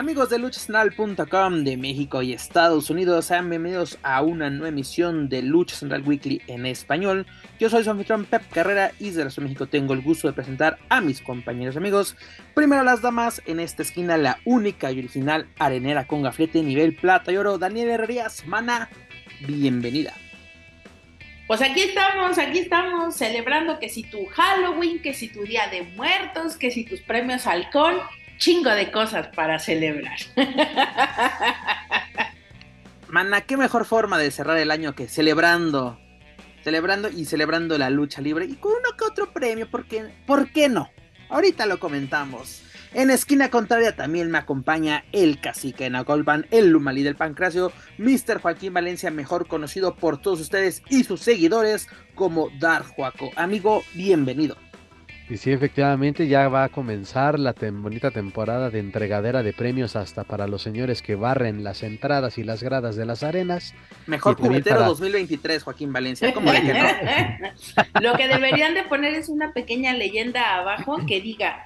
Amigos de luchacentral.com de México y Estados Unidos, sean bienvenidos a una nueva emisión de Lucha Central Weekly en español. Yo soy su anfitrión Pep Carrera y desde Resto México tengo el gusto de presentar a mis compañeros amigos. Primero las damas, en esta esquina la única y original arenera con gaflete nivel plata y oro, Daniel Herrerías, mana, bienvenida. Pues aquí estamos, aquí estamos celebrando que si tu Halloween, que si tu Día de Muertos, que si tus premios halcón chingo de cosas para celebrar. Mana, qué mejor forma de cerrar el año que celebrando, celebrando y celebrando la lucha libre y con uno que otro premio, ¿por qué, ¿por qué no? Ahorita lo comentamos. En esquina contraria también me acompaña el cacique de Nacolpan, el Lumalí del Pancracio, Mr. Joaquín Valencia, mejor conocido por todos ustedes y sus seguidores como Dar Juaco. Amigo, bienvenido. Y sí, efectivamente, ya va a comenzar la bonita temporada de entregadera de premios hasta para los señores que barren las entradas y las gradas de las arenas. Mejor juguetero 2023, Joaquín Valencia. ¿Cómo de que no? Lo que deberían de poner es una pequeña leyenda abajo que diga,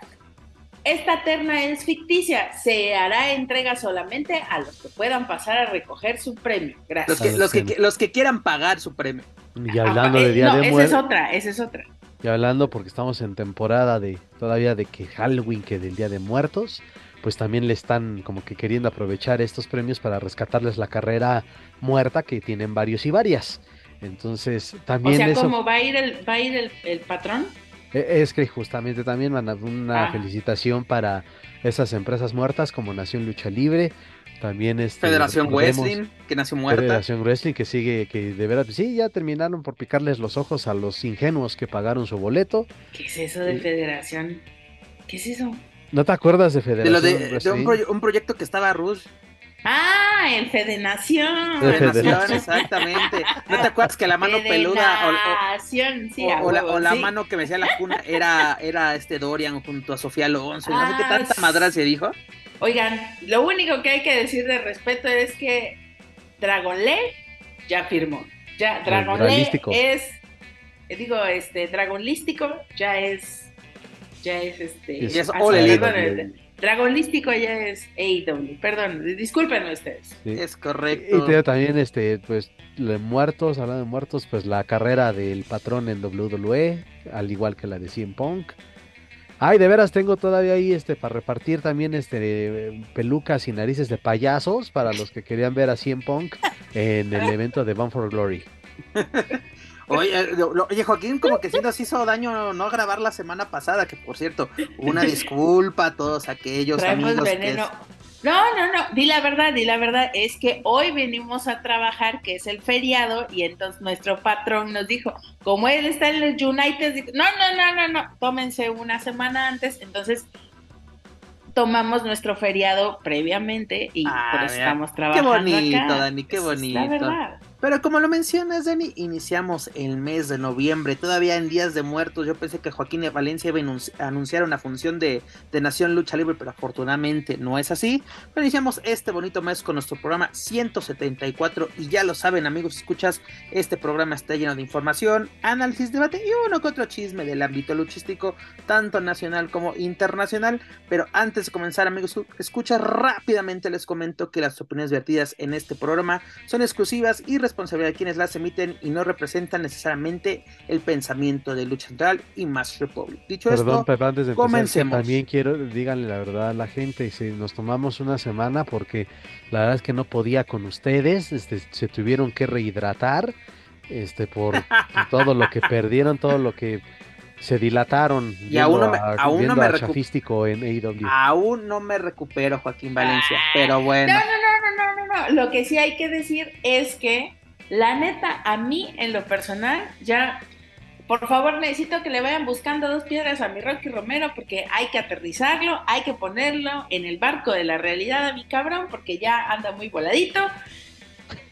esta terna es ficticia, se hará entrega solamente a los que puedan pasar a recoger su premio. Gracias. Los que, los que, los que quieran pagar su premio. Y hablando de Día no, de esa Muertos. es otra, esa es otra. Y hablando porque estamos en temporada de todavía de que Halloween, que del Día de Muertos, pues también le están como que queriendo aprovechar estos premios para rescatarles la carrera muerta que tienen varios y varias. Entonces, también O sea, eso ¿cómo va a ir el, va a ir el, el patrón? e- es que justamente también van a- una Ah. felicitación para esas empresas muertas como Nación Lucha Libre, también este Federación Wrestling, que nació muerta. Federación Wrestling que sigue que de verdad sí ya terminaron por picarles los ojos a los ingenuos que pagaron su boleto. ¿Qué es eso de Sí. federación? ¿Qué es eso? ¿No te acuerdas de De, Federación lo de, de Wrestling? un, proye- un proyecto que estaba Rush. Ah, el Fedenación. De Federación, Federación. exactamente. ¿No te acuerdas que la mano peluda o- o, Fedenación, sí, o, la, huevo, o la sí. mano que me hacía la cuna era, era este Dorian junto a Sofía Alonso? no sé qué Ah, tanta madra se dijo. Oigan, lo único que hay que decir de respeto es que Dragonle ya firmó. Ya, Dragonístico. es, eh, digo, este, Dragonlístico ya es, ya es este. Es Y es Dragonlístico ya es AEW, perdón, discúlpenme ustedes. Sí. Es Y correcto. te digo también, este, pues, de muertos, hablando de muertos, pues la carrera del patrón en WWE, al igual que la de CM Punk. Ay, de veras tengo todavía ahí, este, para repartir también, este, pelucas y narices de payasos para los que querían ver a CM Punk en el evento de Bound for Glory. Oye, eh, lo- oye, Joaquín, como que sí nos hizo daño no grabar la semana pasada, que por cierto, una disculpa a todos aquellos Traemos amigos que veneno. No, no, no, di la verdad, di la verdad, es que hoy venimos a trabajar, que es el feriado, y entonces nuestro patrón nos dijo, como él está en los United, no, no, no, no, no, tómense una semana antes, entonces tomamos nuestro feriado previamente y Ah, eso mira, estamos Qué trabajando bonito, acá. Dani, qué Esa es bonito. La verdad. Pero como lo mencionas, Dani, iniciamos el mes de noviembre, todavía en Días de Muertos. Yo pensé que Joaquín de Valencia iba a anunci- a anunciar una función de, de Nación Lucha Libre, pero afortunadamente no es así. Pero iniciamos este bonito mes con nuestro programa 174 y ya lo saben, amigos, escuchas, este programa está lleno de información, análisis, debate y uno que otro chisme del ámbito luchístico, tanto nacional como internacional. Pero antes de comenzar, amigos, escuchas rápidamente les comento que las opiniones vertidas en este programa son exclusivas y responsabilidad de quienes las emiten y no representan necesariamente el pensamiento de Lucha Central y Mass Republic. Dicho Perdón, esto, Pepe, antes de empezar, comencemos. también quiero, díganle la verdad a la gente, si nos tomamos una semana porque la verdad es que no podía con ustedes, este, se tuvieron que rehidratar, este, por todo lo que perdieron, todo lo que se dilataron Y aún no me- a- aún no me recu- en AEW. aún no me recupero, Joaquín Valencia, pero bueno. No, no, no, no, no, no, no. Lo que sí hay que decir es que, la neta, a mí, en lo personal, ya, por favor, necesito que le vayan buscando dos piedras a mi Rocky Romero porque hay que aterrizarlo, hay que ponerlo en el barco de la realidad a mi cabrón porque ya anda muy voladito.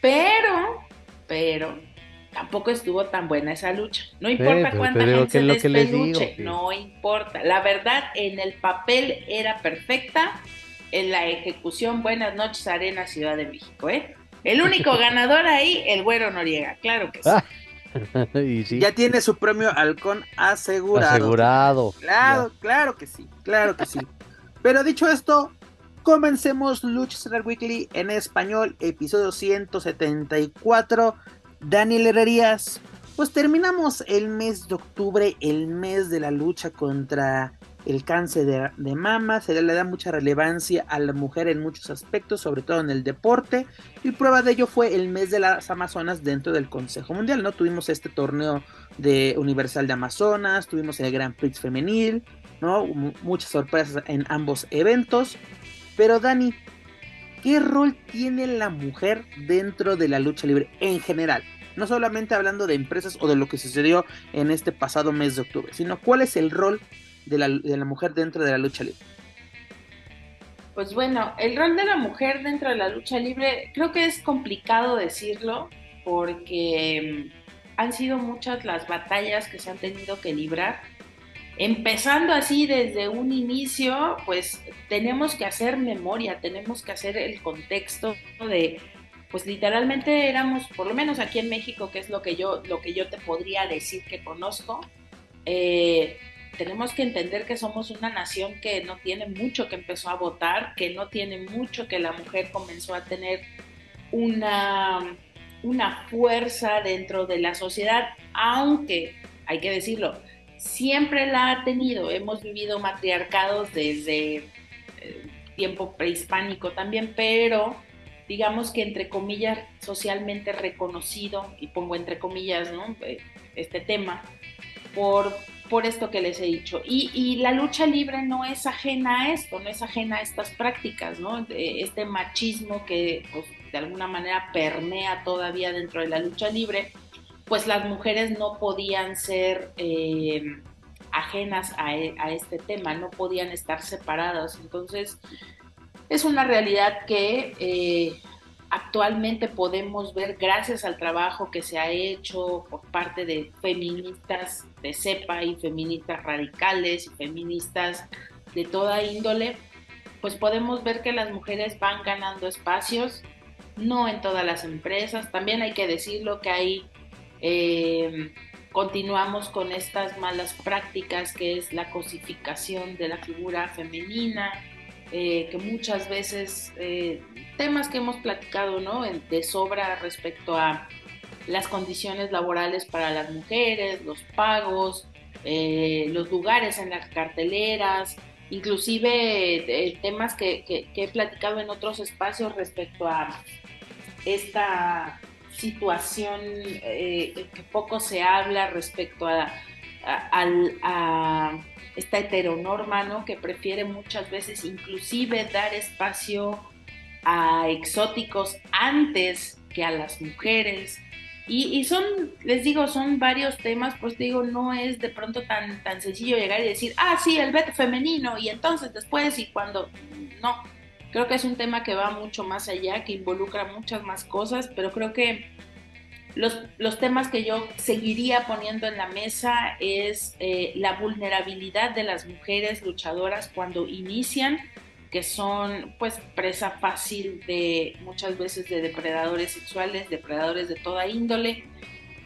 Pero, pero, tampoco estuvo tan buena esa lucha. No importa cuánta gente se despeluche, no importa. La verdad, en el papel era perfecta, en la ejecución, buenas noches, Arena Ciudad de México, ¿eh? El único ganador ahí, el güero Noriega, claro que sí. Ya tiene su premio halcón asegurado. Asegurado. Claro, claro que sí, claro que sí. Pero dicho esto, comencemos Lucha Central Weekly en español, episodio 174. Daniel Herrerías, pues terminamos el mes de octubre, el mes de la lucha contra el cáncer de, mama, se le da mucha relevancia a la mujer en muchos aspectos, sobre todo en el deporte, y prueba de ello fue el mes de las Amazonas dentro del Consejo Mundial, ¿no? Tuvimos este torneo de Universal de Amazonas, tuvimos el Grand Prix femenil, ¿no? muchas sorpresas en ambos eventos, pero Dani, ¿qué rol tiene la mujer dentro de la lucha libre en general? No solamente hablando de empresas o de lo que sucedió en este pasado mes de octubre, sino cuál es el rol de la, mujer dentro de la lucha libre? Pues bueno, el rol de la mujer dentro de la lucha libre creo que es complicado decirlo porque mm, han sido muchas las batallas que se han tenido que librar. Empezando así desde un inicio, pues tenemos que hacer memoria, tenemos que hacer el contexto de, pues literalmente éramos, por lo menos aquí en México, que es lo que yo, lo que yo te podría decir que conozco, eh, tenemos que entender que somos una nación que no tiene mucho que empezó a votar, que no tiene mucho que la mujer comenzó a tener una, una fuerza dentro de la sociedad, aunque, hay que decirlo, siempre la ha tenido. Hemos vivido matriarcados desde eh, tiempo prehispánico también, pero digamos que entre comillas socialmente reconocido, y pongo entre comillas ¿no? Eh, este tema, por por esto que les he dicho. Y, la lucha libre no es ajena a esto, no es ajena a estas prácticas, ¿no? Este machismo que pues, de alguna manera permea todavía dentro de la lucha libre, pues las mujeres no podían ser eh, ajenas a, este tema, no podían estar separadas. Entonces, es una realidad que... Eh, actualmente podemos ver gracias al trabajo que se ha hecho por parte de feministas de cepa y feministas radicales y feministas de toda índole, pues podemos ver que las mujeres van ganando espacios, no en todas las empresas, también hay que decirlo que hay, eh, continuamos con estas malas prácticas que es la cosificación de la figura femenina, eh, que muchas veces eh, temas que hemos platicado, ¿no? De sobra respecto a las condiciones laborales para las mujeres, los pagos, eh, los lugares en las carteleras, inclusive temas que, he platicado en otros espacios respecto a esta situación que poco se habla respecto a esta heteronorma, ¿no? Que prefiere muchas veces inclusive dar espacio a exóticos antes que a las mujeres. Y, son, les digo, son varios temas, pues digo, no es de pronto tan, tan sencillo llegar y decir, ah, sí, el veto femenino, y entonces después y cuando, no, creo que es un tema que va mucho más allá, que involucra muchas más cosas, pero creo que los, temas que yo seguiría poniendo en la mesa es eh, la vulnerabilidad de las mujeres luchadoras cuando inician, que son pues presa fácil de muchas veces de depredadores sexuales, depredadores de toda índole.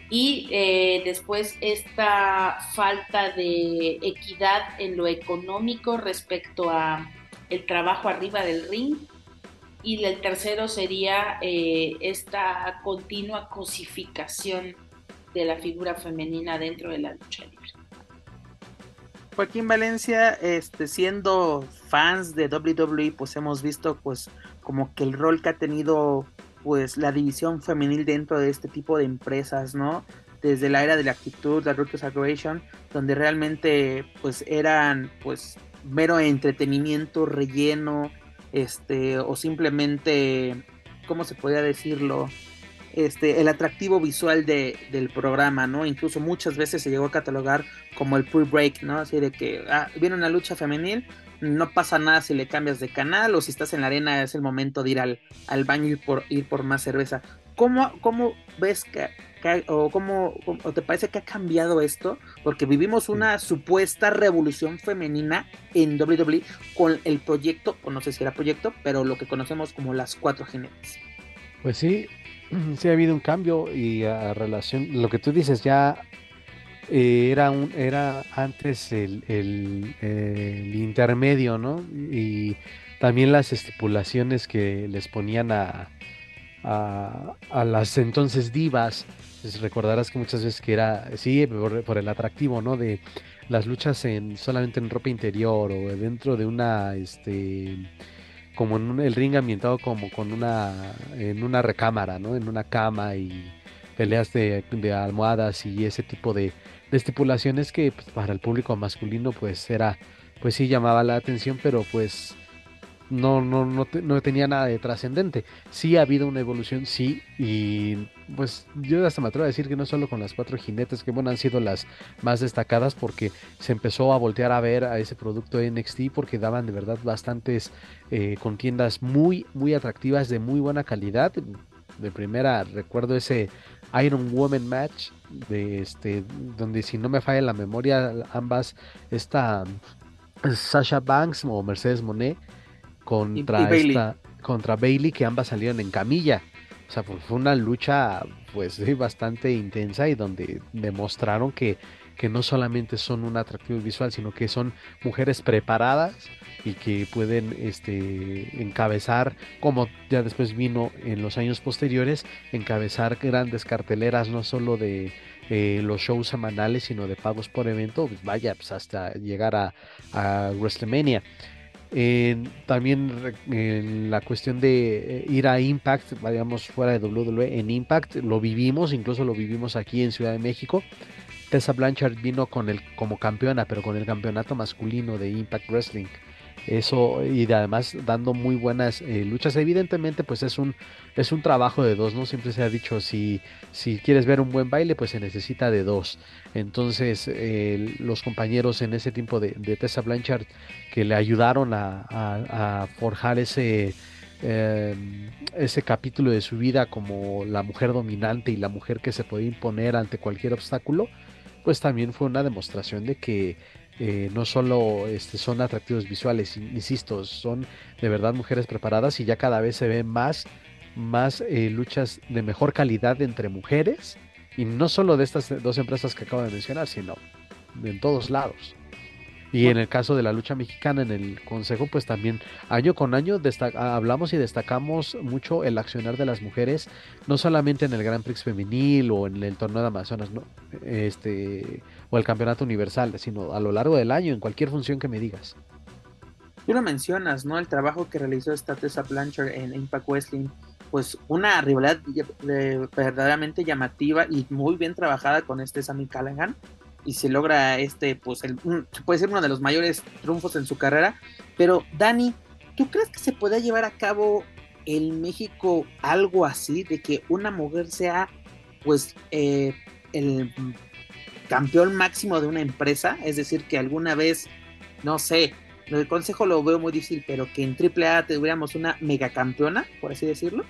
Y eh, después esta falta de equidad en lo económico respecto a el trabajo arriba del ring y el tercero sería eh, esta continua cosificación de la figura femenina dentro de la lucha libre. Joaquín Valencia, este, siendo fans de WWE, pues hemos visto pues como que el rol que ha tenido pues la división femenil dentro de este tipo de empresas, ¿no? Desde la era de la actitud, la Ruthless Aggression, donde realmente pues eran pues mero entretenimiento, relleno, este, o simplemente, ¿cómo se podría decirlo? Este, el atractivo visual de, del programa, ¿no? Incluso muchas veces se llegó a catalogar como el pre-break, ¿no? Así de que ah, viene una lucha femenil, no pasa nada si le cambias de canal o si estás en la arena es el momento de ir al, al baño y por, ir por más cerveza. ¿cómo, cómo ves que, o cómo o te parece que ha cambiado esto? Porque vivimos una supuesta revolución femenina en WWE con el proyecto, o no sé si era proyecto, pero lo que conocemos como las cuatro jinetes. Pues sí, sí ha habido un cambio y a relación, lo que tú dices ya eh, era un, era antes el, el, intermedio, ¿no? Y también las estipulaciones que les ponían a, a, las entonces divas. Pues recordarás que muchas veces que era, sí, por, el atractivo, ¿no? De las luchas en solamente en ropa interior o dentro de una, este, como en el ring ambientado como con una, en una recámara, ¿no? En una cama y peleas de, de almohadas y ese tipo de, de estipulaciones que pues, para el público masculino pues era, pues sí llamaba la atención, pero pues no, no, no, no tenía nada de trascendente. Sí ha habido una evolución, sí, y pues yo hasta me atrevo a decir que no solo con las cuatro jinetes, que bueno, han sido las más destacadas porque se empezó a voltear a ver a ese producto NXT porque daban de verdad bastantes eh, contiendas muy, muy atractivas, de muy buena calidad. De primera recuerdo ese Iron Woman match de este donde si no me falla la memoria ambas esta Sasha Banks o Mercedes Monet contra esta contra Bailey que ambas salieron en camilla. O sea fue una lucha pues bastante intensa y donde demostraron que que no solamente son un atractivo visual sino que son mujeres preparadas y que pueden este, encabezar, como ya después vino en los años posteriores, encabezar grandes carteleras, no solo de eh, los shows semanales, sino de pagos por evento, pues vaya, pues hasta llegar a, a WrestleMania. También en la cuestión de eh, ir a Impact, vayamos fuera de WWE, en Impact lo vivimos, incluso lo vivimos aquí en Ciudad de México. Tessa Blanchard vino con el, como campeona, pero con el campeonato masculino de Impact Wrestling eso y además dando muy buenas eh, luchas. Evidentemente pues es un es un trabajo de dos no siempre se ha dicho si si quieres ver un buen baile pues se necesita de dos. Entonces los compañeros en ese tiempo de, Tessa Blanchard que le ayudaron a, forjar ese em, ese capítulo de su vida como la mujer dominante y la mujer que se podía imponer ante cualquier obstáculo pues también fue una demostración de que eh, no solo este, son atractivos visuales, insisto, son de verdad mujeres preparadas y ya cada vez se ven más, más eh, luchas de mejor calidad entre mujeres y no solo de estas dos empresas que acabo de mencionar, sino en todos lados. Y en el caso de la lucha mexicana en el Consejo, pues también año con año hablamos y destacamos mucho el accionar de las mujeres, no solamente en el Gran Prix femenil o en el torneo de Amazonas, ¿no? este, o el Campeonato Universal, sino a lo largo del año, en cualquier función que me digas. Tú lo mencionas, ¿no? El trabajo que realizó esta Tessa Blanchard en Impact Wrestling, pues una rivalidad verdaderamente llamativa y muy bien trabajada con este Sammy Callahan y se logra este, pues el, puede ser uno de los mayores triunfos en su carrera. Pero Dani, ¿tú crees que se pueda llevar a cabo en México algo así, de que una mujer sea pues eh, el campeón máximo de una empresa? Es decir, que alguna vez, no sé, el consejo lo veo muy difícil, pero que en AAA tuviéramos una megacampeona, por así decirlo.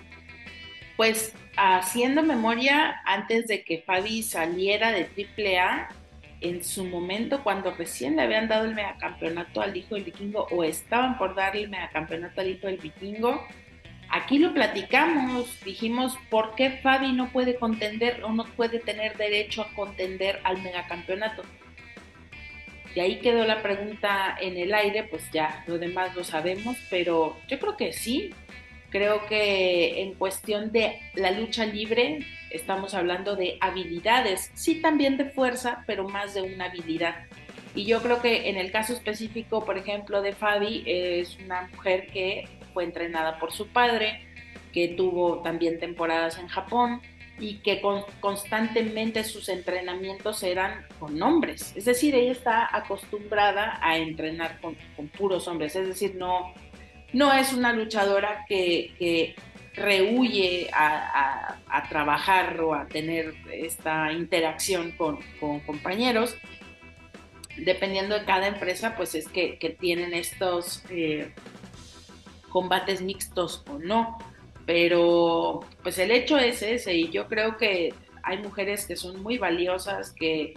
Pues haciendo memoria, antes de que Fabi saliera de AAA, en su momento cuando recién le habían dado el megacampeonato al hijo del vikingo o estaban por darle el megacampeonato al hijo del vikingo, aquí lo platicamos, dijimos, ¿por qué Fabi no puede contender o no puede tener derecho a contender al megacampeonato? Y ahí quedó la pregunta en el aire, pues ya lo demás lo sabemos, pero yo creo que sí, creo que en cuestión de la lucha libre, estamos hablando de habilidades, sí también de fuerza, pero más de una habilidad. Y yo creo que en el caso específico, por ejemplo, de Fabi, es una mujer que fue entrenada por su padre, que tuvo también temporadas en Japón y que constantemente sus entrenamientos eran con hombres. Es decir, ella está acostumbrada a entrenar con, con puros hombres. Es decir, no, no es una luchadora que, rehuye a, trabajar o a tener esta interacción con, compañeros. Dependiendo de cada empresa, pues es que, tienen estos eh, combates mixtos o no. Pero pues el hecho es ese y yo creo que hay mujeres que son muy valiosas, que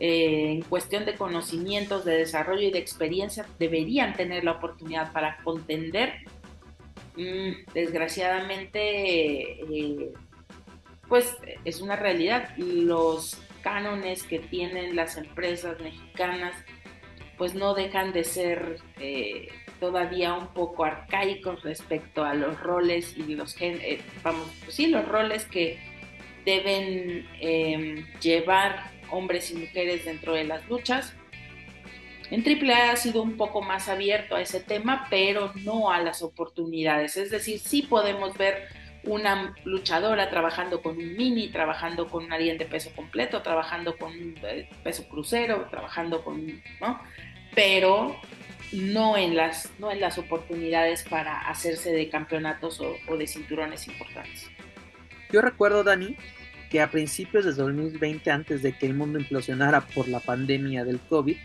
eh, en cuestión de conocimientos, de desarrollo y de experiencia deberían tener la oportunidad para contender. Mm, desgraciadamente, eh, pues es una realidad. Los cánones que tienen las empresas mexicanas, pues no dejan de ser eh, todavía un poco arcaicos respecto a los roles y los vamos, pues sí, los roles que deben em, llevar hombres y mujeres dentro de las luchas. En AAA ha sido un poco más abierto a ese tema, pero no a las oportunidades. Es decir, sí podemos ver una luchadora trabajando con un mini, trabajando con alguien de peso completo, trabajando con un eh, peso crucero, trabajando con, ¿no? Pero no en las, no en las oportunidades para hacerse de campeonatos o, o de cinturones importantes. Yo recuerdo, Dani, que a principios de 2020, antes de que el mundo implosionara por la pandemia del COVID,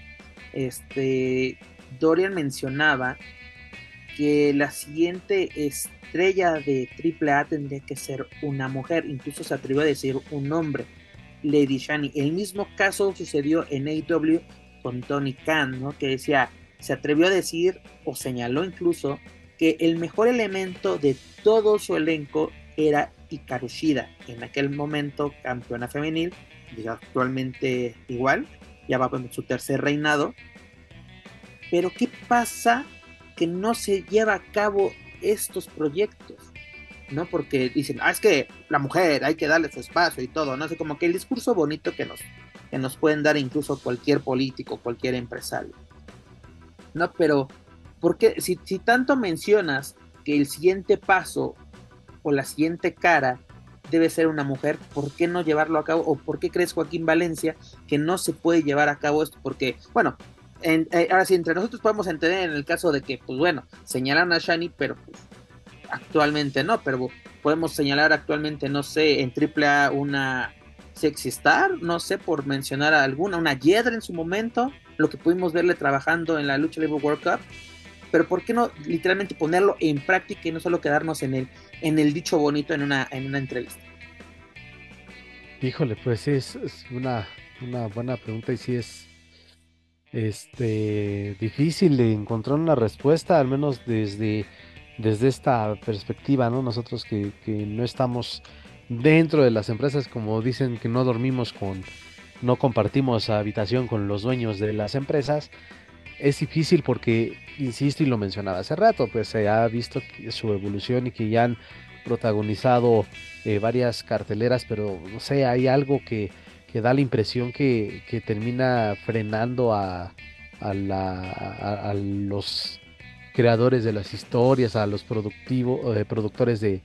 este, Dorian mencionaba que la siguiente estrella de AAA tendría que ser una mujer, incluso se atrevió a decir un hombre, Lady Shani. El mismo caso sucedió en AEW con Tony Khan, ¿no? que decía, se atrevió a decir o señaló incluso que el mejor elemento de todo su elenco era Hikaru Shida, en aquel momento campeona femenil, y actualmente igual, ya va con su tercer reinado. Pero ¿qué pasa que no se lleva a cabo estos proyectos? ¿No? Porque dicen, ah, es que la mujer hay que darle su espacio y todo, ¿no? sé, como que el discurso bonito que nos, nos pueden dar incluso cualquier político, cualquier empresario. ¿No? Pero, ¿por qué? Si, si tanto mencionas que el siguiente paso o la siguiente cara debe ser una mujer, ¿por qué no llevarlo a cabo? ¿O por qué crees, Joaquín Valencia, que no se puede llevar a cabo esto? Porque, bueno, eh, ahora sí, entre nosotros podemos entender en el caso de que, pues bueno, señalan a Shani, pero pues, actualmente no, pero podemos señalar actualmente, no sé, en AAA una Sexy Star, no sé, por mencionar alguna, una Yedra en su momento, lo que pudimos verle trabajando en la Lucha Libre World Cup, pero ¿por qué no literalmente ponerlo en práctica y no solo quedarnos en el, en el dicho bonito en una, en una entrevista? Híjole, pues sí, es, una, una, buena pregunta y sí es este, difícil de encontrar una respuesta, al menos desde, desde esta perspectiva, ¿no? Nosotros que, que no estamos dentro de las empresas, como dicen que no dormimos con, no compartimos habitación con los dueños de las empresas, es difícil porque, insisto y lo mencionaba hace rato, pues se ha visto su evolución y que ya han protagonizado eh, varias carteleras, pero no sé, hay algo que, que da la impresión que, que termina frenando a, a, la, a, los creadores de las historias, a los productivos, eh, productores de,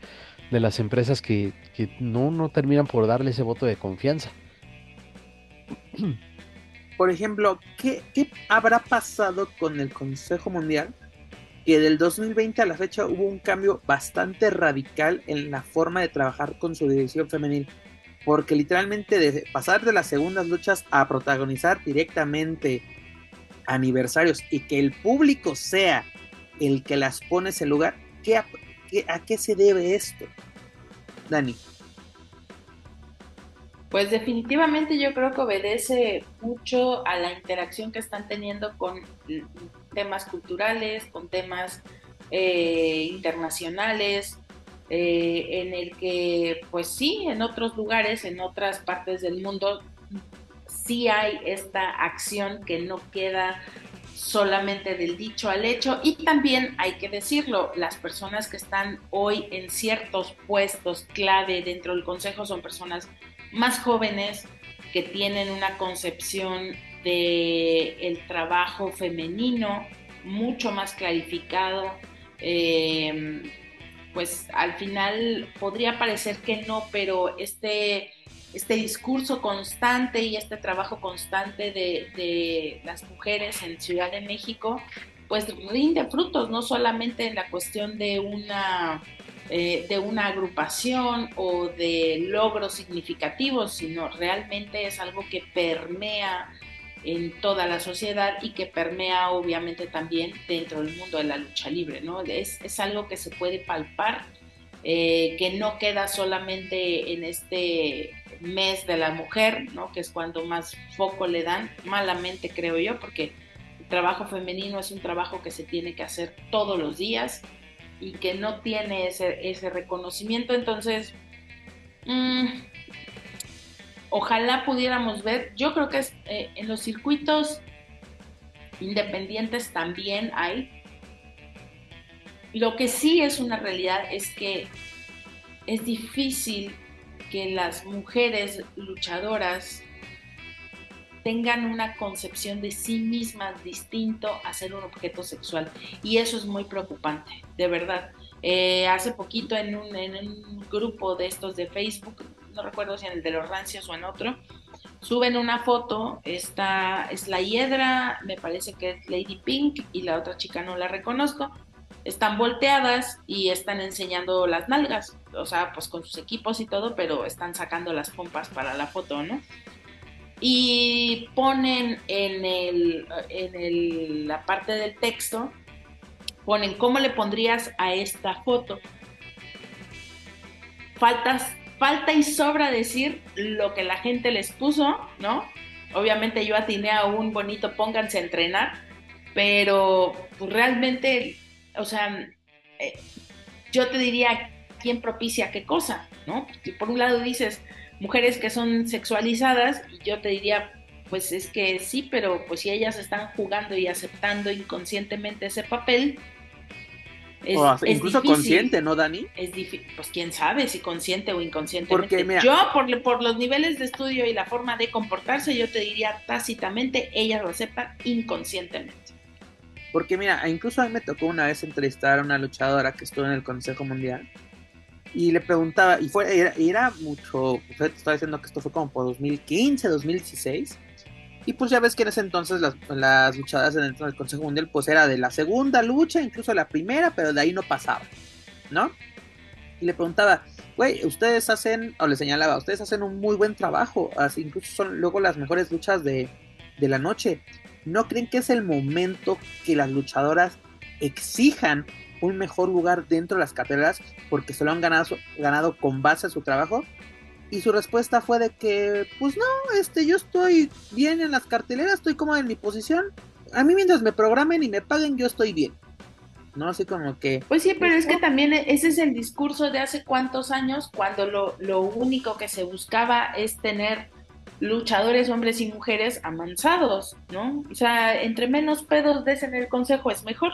de, las empresas que, que no, no terminan por darle ese voto de confianza. por ejemplo, ¿qué, habrá pasado con el Consejo Mundial? Que del 2020 a la fecha hubo un cambio bastante radical en la forma de trabajar con su división femenil. Porque literalmente de pasar de las segundas luchas a protagonizar directamente aniversarios y que el público sea el que las pone ese lugar, a qué se debe esto? Dani. Pues definitivamente yo creo que obedece mucho a la interacción que están teniendo con temas culturales, con temas eh, internacionales, eh, en el que pues sí, en otros lugares, en otras partes del mundo, sí hay esta acción que no queda solamente del dicho al hecho y también hay que decirlo, las personas que están hoy en ciertos puestos clave dentro del Consejo son personas más jóvenes que tienen una concepción de el trabajo femenino mucho más clarificado. Em, pues al final podría parecer que no, pero este, este discurso constante y este trabajo constante de, de las mujeres en Ciudad de México, pues rinde frutos, no solamente en la cuestión de una eh, de una agrupación o de logros significativos, sino realmente es algo que permea en toda la sociedad y que permea obviamente también dentro del mundo de la lucha libre, ¿no? Es, es algo que se puede palpar eh, que no queda solamente en este mes de la mujer, ¿no? que es cuando más foco le dan, malamente creo yo, porque el trabajo femenino es un trabajo que se tiene que hacer todos los días y que no tiene ese, ese reconocimiento, entonces, mm, ojalá pudiéramos ver, yo creo que es, eh, en los circuitos independientes también hay, lo que sí es una realidad es que es difícil que las mujeres luchadoras tengan una concepción de sí mismas distinto a ser un objeto sexual. Y eso es muy preocupante, de verdad. Eh, hace poquito en un, en un, grupo de estos de Facebook, no recuerdo si en el de los rancios o en otro, suben una foto, esta es la hiedra, me parece que es Lady Pink y la otra chica no la reconozco, están volteadas y están enseñando las nalgas, o sea, pues con sus equipos y todo, pero están sacando las pompas para la foto, ¿no? Y ponen en, el, en la parte del texto, ponen cómo le pondrías a esta foto. Faltas, falta y sobra decir lo que la gente les puso, ¿no? Obviamente yo atiné a un bonito pónganse a entrenar, pero pues, realmente o sea, eh, yo te diría quién propicia qué cosa, ¿no? por un lado dices mujeres que son sexualizadas, y yo te diría, pues es que sí, pero pues si ellas están jugando y aceptando inconscientemente ese papel, es, incluso consciente, ¿no, Dani? Es difícil, pues quién sabe si consciente o inconscientemente. yo, por, por, los niveles de estudio y la forma de comportarse, yo te diría tácitamente, ellas lo aceptan inconscientemente. Porque mira, incluso a mí me tocó una vez entrevistar a una luchadora que estuvo en el Consejo Mundial y le preguntaba, y fue, era, mucho, estaba diciendo que esto fue como por 2015, 2016, y pues ya ves que en ese entonces las, luchadoras en el, Consejo Mundial pues era de la segunda lucha, incluso la primera, pero de ahí no pasaba, ¿no? Y le preguntaba, güey, ustedes hacen, o le señalaba, ustedes hacen un muy buen trabajo, incluso son luego las mejores luchas de, de la noche. ¿No creen que es el momento que las luchadoras exijan un mejor lugar dentro de las carteras porque se lo han ganado, ganado con base a su trabajo? Y su respuesta fue de que, pues no, este, yo estoy bien en las carteleras, estoy cómoda en mi posición. A mí mientras me programen y me paguen, yo estoy bien. ¿no? Así como que... Pues sí, pero es que también ese es el discurso de hace cuántos años, cuando lo, lo único que se buscaba es tener luchadores, hombres y mujeres, amansados, ¿no? O sea, entre menos pedos des en el consejo es mejor.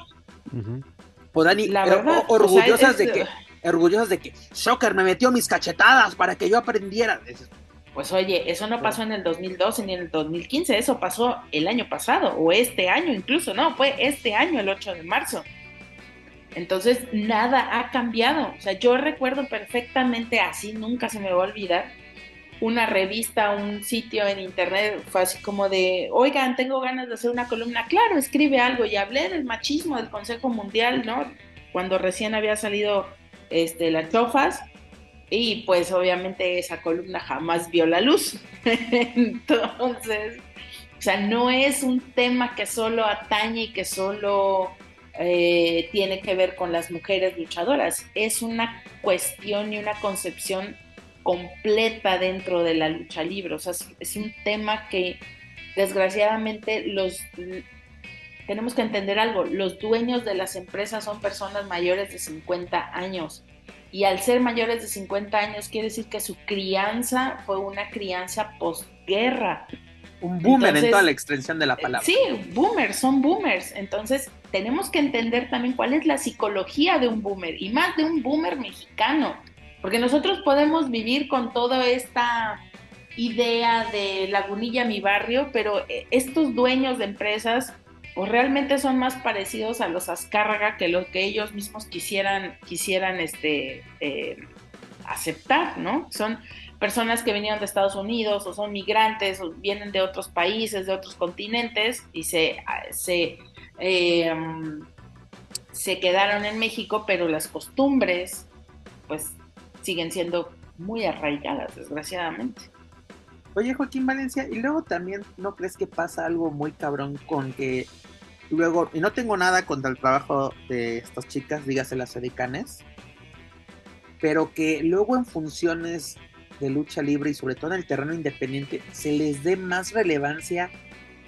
O Dani, la verdad, orgullosas de que, orgullosas de que Shocker me metió mis cachetadas para que yo aprendiera. Pues oye, eso no pasó en el 2012 ni en el 2015, eso pasó el año pasado, o este año incluso, no, fue este año, el 8 de marzo. Entonces, nada ha cambiado. O sea, yo recuerdo perfectamente así, nunca se me va a olvidar, una revista, un sitio en internet, fue así como de, oigan, tengo ganas de hacer una columna, claro, escribe algo, y hablé del machismo del Consejo Mundial, ¿no? Cuando recién había salido este, las chofas, y pues obviamente esa columna jamás vio la luz. Entonces, o sea, no es un tema que solo atañe y que solo eh, tiene que ver con las mujeres luchadoras, es una cuestión y una concepción completa dentro de la lucha libre. O sea, es, un tema que desgraciadamente los tenemos que entender algo, los dueños de las empresas son personas mayores de 50 años y al ser mayores de 50 años quiere decir que su crianza fue una crianza posguerra. Un boomer en toda la extensión de la palabra. Sí, boomers, son boomers. Entonces tenemos que entender también cuál es la psicología de un boomer y más de un boomer mexicano. Porque nosotros podemos vivir con toda esta idea de Lagunilla, mi barrio, pero eh, estos dueños de empresas pues realmente son más parecidos a los Azcárraga que lo que ellos mismos quisieran, quisieran este, eh, aceptar, ¿no? Son personas que vinieron de Estados Unidos o son migrantes o vienen de otros países, de otros continentes y se, se, eh, se quedaron en México, pero las costumbres, pues siguen siendo muy arraigadas, desgraciadamente. Oye, Joaquín Valencia, y luego también, ¿no crees que pasa algo muy cabrón con que luego, y no tengo nada contra el trabajo de estas chicas, dígase las edicanes, pero que luego en funciones de lucha libre y sobre todo en el terreno independiente se les dé más relevancia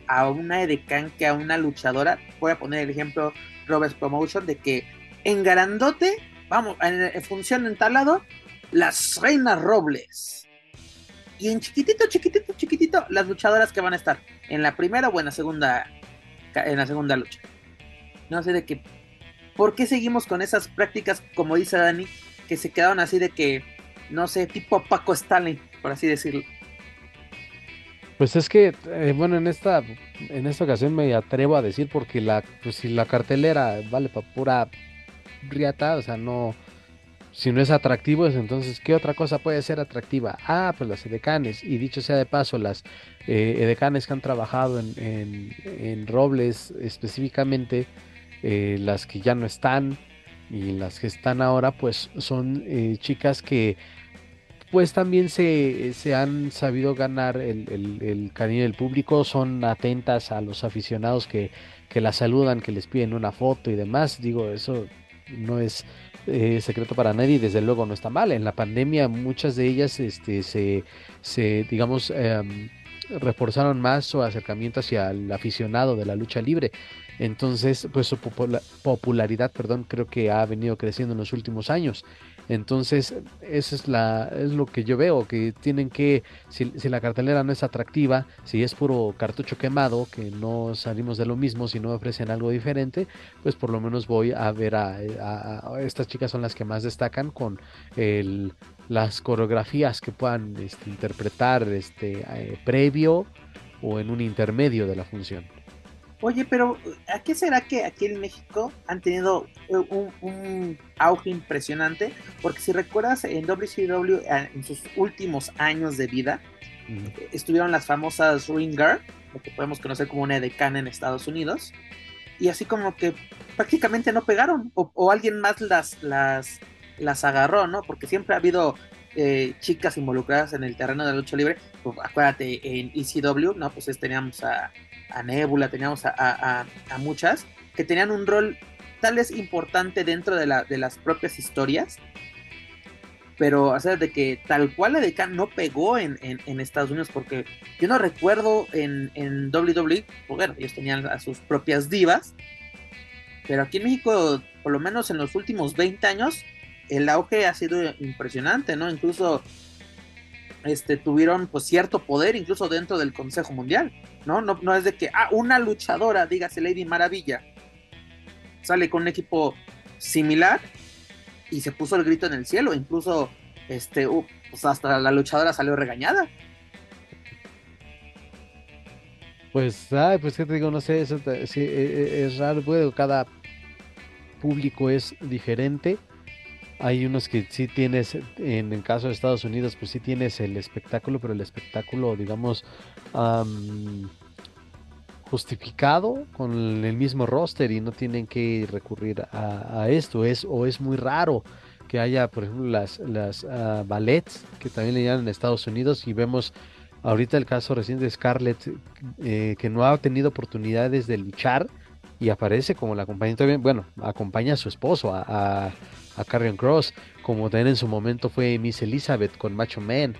a una edecán que a una luchadora. Voy a poner el ejemplo Roberts Promotion de que en Garandote, vamos, en, función en tal lado, las reinas Robles. Y en chiquitito, chiquitito, chiquitito, las luchadoras que van a estar en la primera o en la segunda, en la segunda lucha. No sé de qué. ¿Por qué seguimos con esas prácticas, como dice Dani, que se quedaron así de que, no sé, tipo Paco Stanley, por así decirlo? Pues es que, eh, bueno, en esta, en esta ocasión me atrevo a decir porque la, pues si la cartelera vale para pura riata, o sea, no, si no es atractivo, entonces, ¿qué otra cosa puede ser atractiva? Ah, pues las edecanes, y dicho sea de paso, las eh, edecanes que han trabajado en, en, Robles específicamente, eh, las que ya no están y las que están ahora, pues son chicas que pues también se, se han sabido ganar el, el, cariño del público, son atentas a los aficionados que, que la saludan, que les piden una foto y demás. Digo, eso no es eh, secreto para nadie y desde luego no está mal. En la pandemia muchas de ellas este, se, se digamos, em, reforzaron más su acercamiento hacia el aficionado de la lucha libre. Entonces, pues su popularidad, perdón, creo que ha venido creciendo en los últimos años. Entonces, eso es, la, es lo que yo veo, que tienen que, si, la cartelera no es atractiva, si es puro cartucho quemado, que no salimos de lo mismo, si no ofrecen algo diferente, pues por lo menos voy a ver a, estas chicas son las que más destacan con el, las coreografías que puedan este, interpretar este, eh, previo o en un intermedio de la función. Oye, pero ¿a qué será que aquí en México han tenido eh, un, auge impresionante? Porque si recuerdas, en WCW, en sus últimos años de vida, estuvieron las famosas Ring Girl, lo que podemos conocer como una edecana en Estados Unidos, y así como que prácticamente no pegaron, o, alguien más las, las, las agarró, ¿no? Porque siempre ha habido eh, chicas involucradas en el terreno de la lucha libre. Pues, acuérdate, en ECW, ¿no? Pues teníamos a a Nebula, teníamos a, muchas, que tenían un rol tal vez importante dentro de, la, de las propias historias, pero o sea, de que tal cual la de no pegó en, Estados Unidos, porque yo no recuerdo en, en WWE, pues bueno, ellos tenían a sus propias divas, pero aquí en México, por lo menos en los últimos 20 años, el auge ha sido impresionante, ¿no? Incluso este, tuvieron pues cierto poder incluso dentro del Consejo Mundial, ¿no? No, no es de que, ah, una luchadora, dígase Lady Maravilla, sale con un equipo similar y se puso el grito en el cielo, incluso este, uh, pues hasta la luchadora salió regañada. Pues, ay, pues qué te digo, no sé, eso, sí, e, e, es raro, cada público es diferente hay unos que sí tienes, en el caso de Estados Unidos, pues sí tienes el espectáculo, pero el espectáculo, digamos, justificado con el mismo roster y no tienen que recurrir a, esto. Es, o es muy raro que haya, por ejemplo, las, las uh, ballets que también le llaman en Estados Unidos y vemos ahorita el caso reciente de Scarlett eh, que no ha tenido oportunidades de luchar y aparece como la acompañante, bueno, acompaña a su esposo, a Carrion Cross, como también en su momento fue Miss Elizabeth con Macho Man.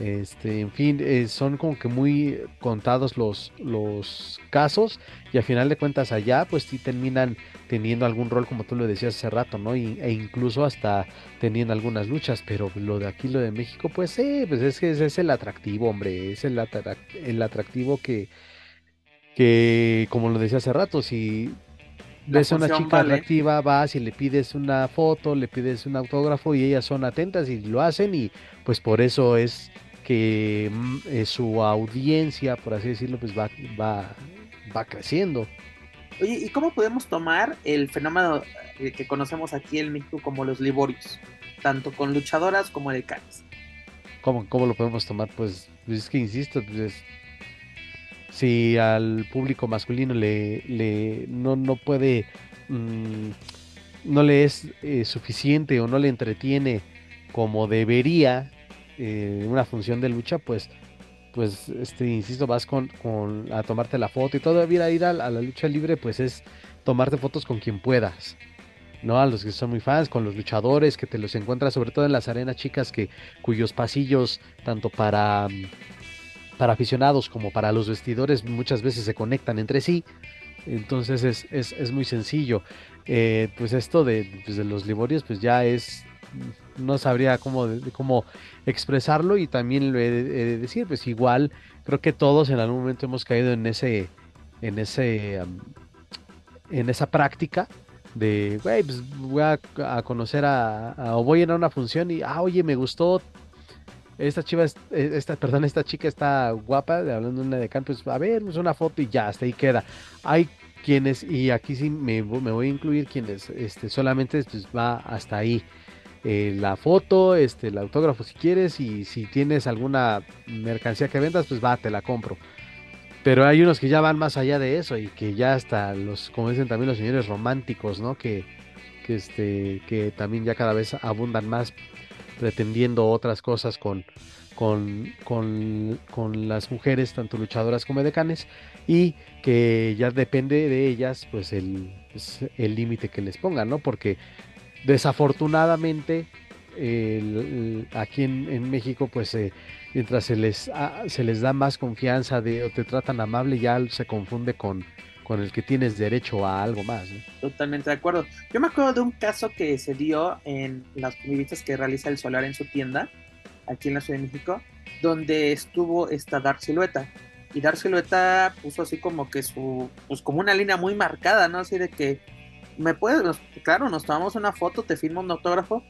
Este, en fin, eh, son como que muy contados los, los casos y al final de cuentas allá pues sí terminan teniendo algún rol como tú lo decías hace rato, ¿no? e incluso hasta teniendo algunas luchas, pero lo de aquí, lo de México, pues sí, pues es que es el atractivo, hombre, es el, el atractivo que, que, como lo decía hace rato, si ves a una chica atractiva, vas y le pides una foto, le pides un autógrafo y ellas son atentas y lo hacen y pues por eso es que mm, eh, su audiencia, por así decirlo, pues va, va, va creciendo. Oye, ¿y cómo podemos tomar el fenómeno eh, que conocemos aquí en México como los liborios? Tanto con luchadoras como de caras. ¿Cómo, ¿Cómo lo podemos tomar? Pues es que insisto, pues si al público masculino le, le no, no puede, mm, no le es eh, suficiente o no le entretiene como debería eh, una función de lucha, pues, pues, este, insisto, vas con, con a tomarte la foto y todavía ir a, a la lucha libre, pues es tomarte fotos con quien puedas. ¿no? A los que son muy fans, con los luchadores que te los encuentras sobre todo en las arenas chicas que cuyos pasillos tanto para para aficionados como para los vestidores muchas veces se conectan entre sí. Entonces es, es, es muy sencillo. Eh, pues esto de, pues los liborios pues ya es no sabría cómo, cómo expresarlo y también lo he de, decir pues igual creo que todos en algún momento hemos caído en ese en ese en esa práctica de, güey, pues voy a, conocer a, o voy a ir a una función y, ah, oye, me gustó, esta chiva, eh, esta, perdón, esta chica está guapa, hablando de una de pues a ver, pues una foto y ya, hasta ahí queda. Hay quienes, y aquí sí me, me voy a incluir quienes este, solamente pues, va hasta ahí. Eh, la foto, este, el autógrafo si quieres, y si tienes alguna mercancía que vendas, pues va, te la compro. Pero hay unos que ya van más allá de eso y que ya hasta los, como dicen también los señores románticos, ¿no? Que, que, este, que también ya cada vez abundan más pretendiendo otras cosas con, con, con, con, las mujeres, tanto luchadoras como decanes, y que ya depende de ellas, pues el pues, límite que les pongan, ¿no? Porque desafortunadamente aquí en, en, México, pues eh, mientras se les, se les da más confianza de, o te tratan amable, ya se confunde con, con el que tienes derecho a algo más. Totalmente de acuerdo. Yo me acuerdo de un caso que se dio en las comiditas que realiza el Solar en su tienda, aquí en la Ciudad de México, donde estuvo esta Dark Silueta. Y Dark Silueta puso así como que su, pues como una línea muy marcada, ¿no? Así de que, me puedes, claro, nos tomamos una foto, te firmo un autógrafo,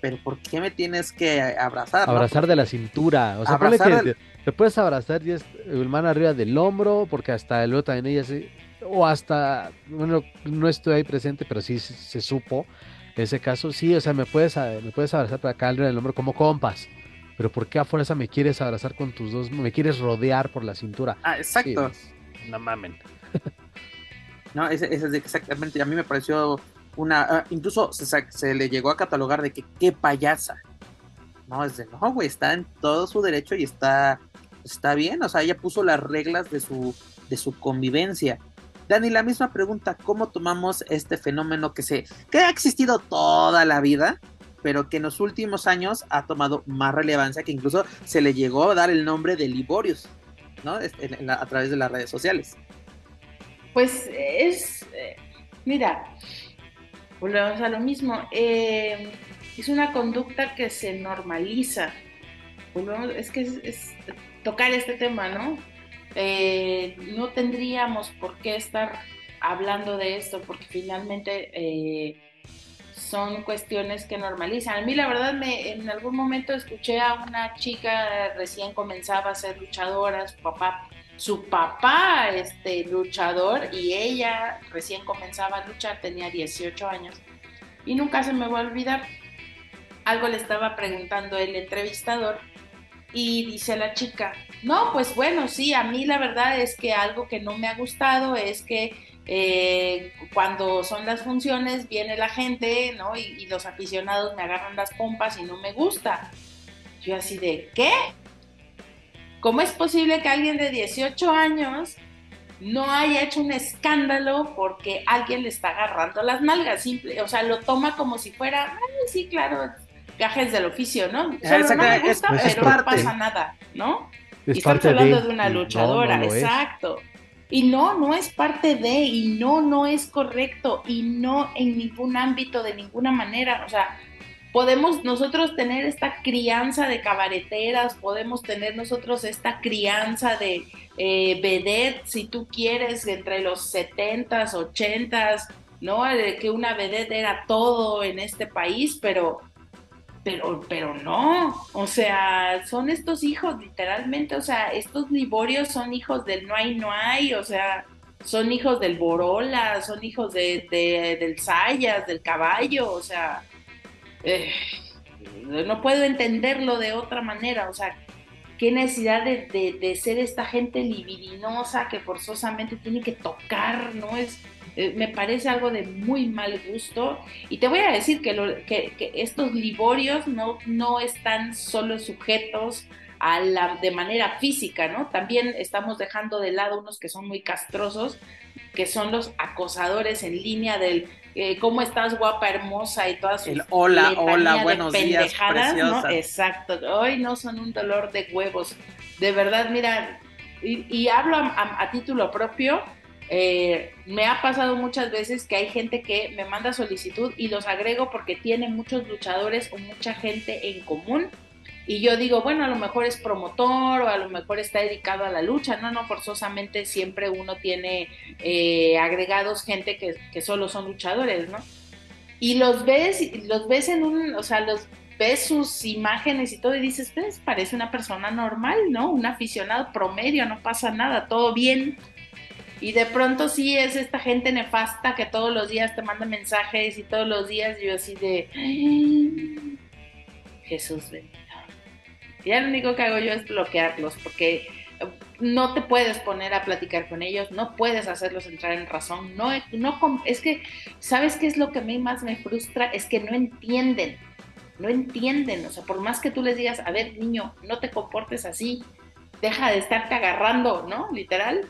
pero ¿por qué me tienes que abrazar? Abrazar de la cintura. O sea, que te, puedes abrazar y es el mano arriba del hombro, porque hasta el otro también ella se. O hasta, bueno, no estoy ahí presente, pero sí se, supo ese caso. Sí, o sea, me puedes, me puedes abrazar para acá arriba del hombro como compas. Pero ¿por qué a fuerza me quieres abrazar con tus dos, me quieres rodear por la cintura? Ah, exacto. no mamen. no, ese, ese es exactamente, a mí me pareció una, ah, incluso se, le llegó a catalogar de que qué payasa. No, es de no, güey, está en todo su derecho y está, está bien, o sea, ella puso las reglas de su, de su convivencia. Dani, la misma pregunta, ¿cómo tomamos este fenómeno que se, que ha existido toda la vida, pero que en los últimos años ha tomado más relevancia, que incluso se le llegó a dar el nombre de Liborius, ¿no? a través de las redes sociales. Pues es, eh, mira, volvemos a lo mismo. Eh, es una conducta que se normaliza. es que es, tocar este tema, ¿no? Eh, no tendríamos por qué estar hablando de esto porque finalmente eh, son cuestiones que normalizan. A mí la verdad me, en algún momento escuché a una chica recién comenzaba a ser luchadora, su papá, su papá este luchador y ella recién comenzaba a luchar, tenía 18 años y nunca se me va a olvidar. Algo le estaba preguntando el entrevistador y dice la chica, no, pues bueno, sí, a mí la verdad es que algo que no me ha gustado es que eh, cuando son las funciones viene la gente, ¿no? Y, los aficionados me agarran las pompas y no me gusta. Yo así de, ¿qué? ¿Cómo es posible que alguien de 18 años no haya hecho un escándalo porque alguien le está agarrando las nalgas, simple, o sea, lo toma como si fuera, ay, sí, claro, gajes del oficio, ¿no? Solo no me gusta, pero no pasa nada, ¿no? y estamos hablando de, una luchadora, exacto. Y no, no es parte de, y no, no es correcto, y no en ningún ámbito, de ninguna manera, o sea, podemos nosotros tener esta crianza de cabareteras, podemos tener nosotros esta crianza de eh, vedette, si tú quieres, entre los 70s, 80s, ¿no? De que una vedette era todo en este país, pero, pero, pero no, o sea, son estos hijos, literalmente, o sea, estos liborios son hijos del no hay, no hay, o sea, son hijos del Borola, son hijos de, del Sayas, del caballo, o sea, eh, no puedo entenderlo de otra manera, o sea, qué necesidad de, ser esta gente libidinosa que forzosamente tiene que tocar, ¿no? Es, eh, me parece algo de muy mal gusto. Y te voy a decir que, que, estos liborios no, no están solo sujetos a la, de manera física, ¿no? También estamos dejando de lado unos que son muy castrosos, que son los acosadores en línea del eh, ¿cómo estás guapa, hermosa? Y todas sus El hola, hola, de buenos días, pendejadas, ¿no? Exacto. Hoy no son un dolor de huevos. De verdad, mira, y, y hablo a, a- a título propio. Eh, me ha pasado muchas veces que hay gente que me manda solicitud y los agrego porque tiene muchos luchadores o mucha gente en común. Y yo digo, bueno, a lo mejor es promotor o a lo mejor está dedicado a la lucha. No, no, forzosamente siempre uno tiene eh, agregados gente que, que solo son luchadores, ¿no? Y los ves, los ves en un, o sea, los ves sus imágenes y todo y dices, pues parece una persona normal, ¿no? Un aficionado promedio, no pasa nada, todo bien. Y de pronto sí es esta gente nefasta que todos los días te manda mensajes y todos los días yo así de "Ay, Jesús bendito. Y ya lo único que hago yo es bloquearlos porque no te puedes poner a platicar con ellos, no puedes hacerlos entrar en razón, no, no es que, ¿sabes qué es lo que a mí más me frustra? Es que no entienden, no entienden, o sea, por más que tú les digas, a ver, niño, no te comportes así, deja de estarte agarrando, ¿no? Literal,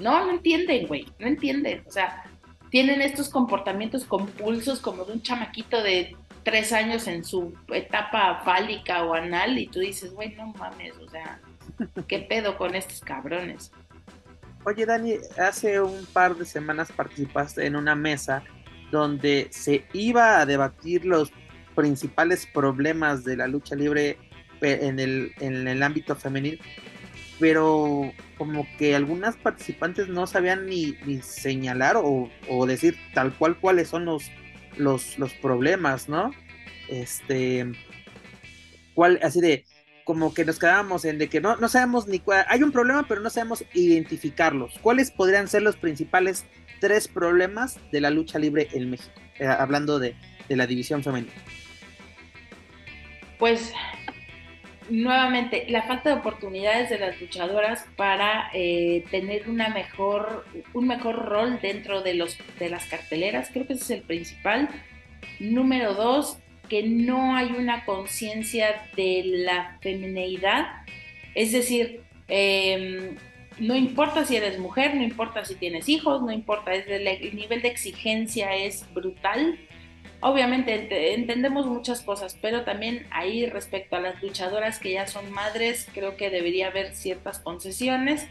no, no entienden, güey, no entienden, o sea, tienen estos comportamientos compulsos como de un chamaquito de tres años en su etapa fálica o anal y tú dices, güey, no mames, o sea, ¿qué pedo con estos cabrones? Oye, Dani, hace un par de semanas participaste en una mesa donde se iba a debatir los principales problemas de la lucha libre pe- en el, en el ámbito femenil, pero como que algunas participantes no sabían ni, ni señalar o, o decir tal cual cuáles son los, los, los problemas, ¿no? Este, cuál, así de, como que nos quedábamos en de que no, no sabemos ni cuál, hay un problema, pero no sabemos identificarlos. ¿Cuáles podrían ser los principales tres problemas de la lucha libre en México? Eh, hablando de, de la división femenina. Pues nuevamente, la falta de oportunidades de las luchadoras para eh, tener una mejor, un mejor rol dentro de, los, de las carteleras, creo que ese es el principal. Número dos, que no hay una conciencia de la femineidad, es decir, eh, no importa si eres mujer, no importa si tienes hijos, no importa, es el nivel de exigencia es brutal. Obviamente ent entendemos muchas cosas, pero también ahí respecto a las luchadoras que ya son madres, creo que debería haber ciertas concesiones.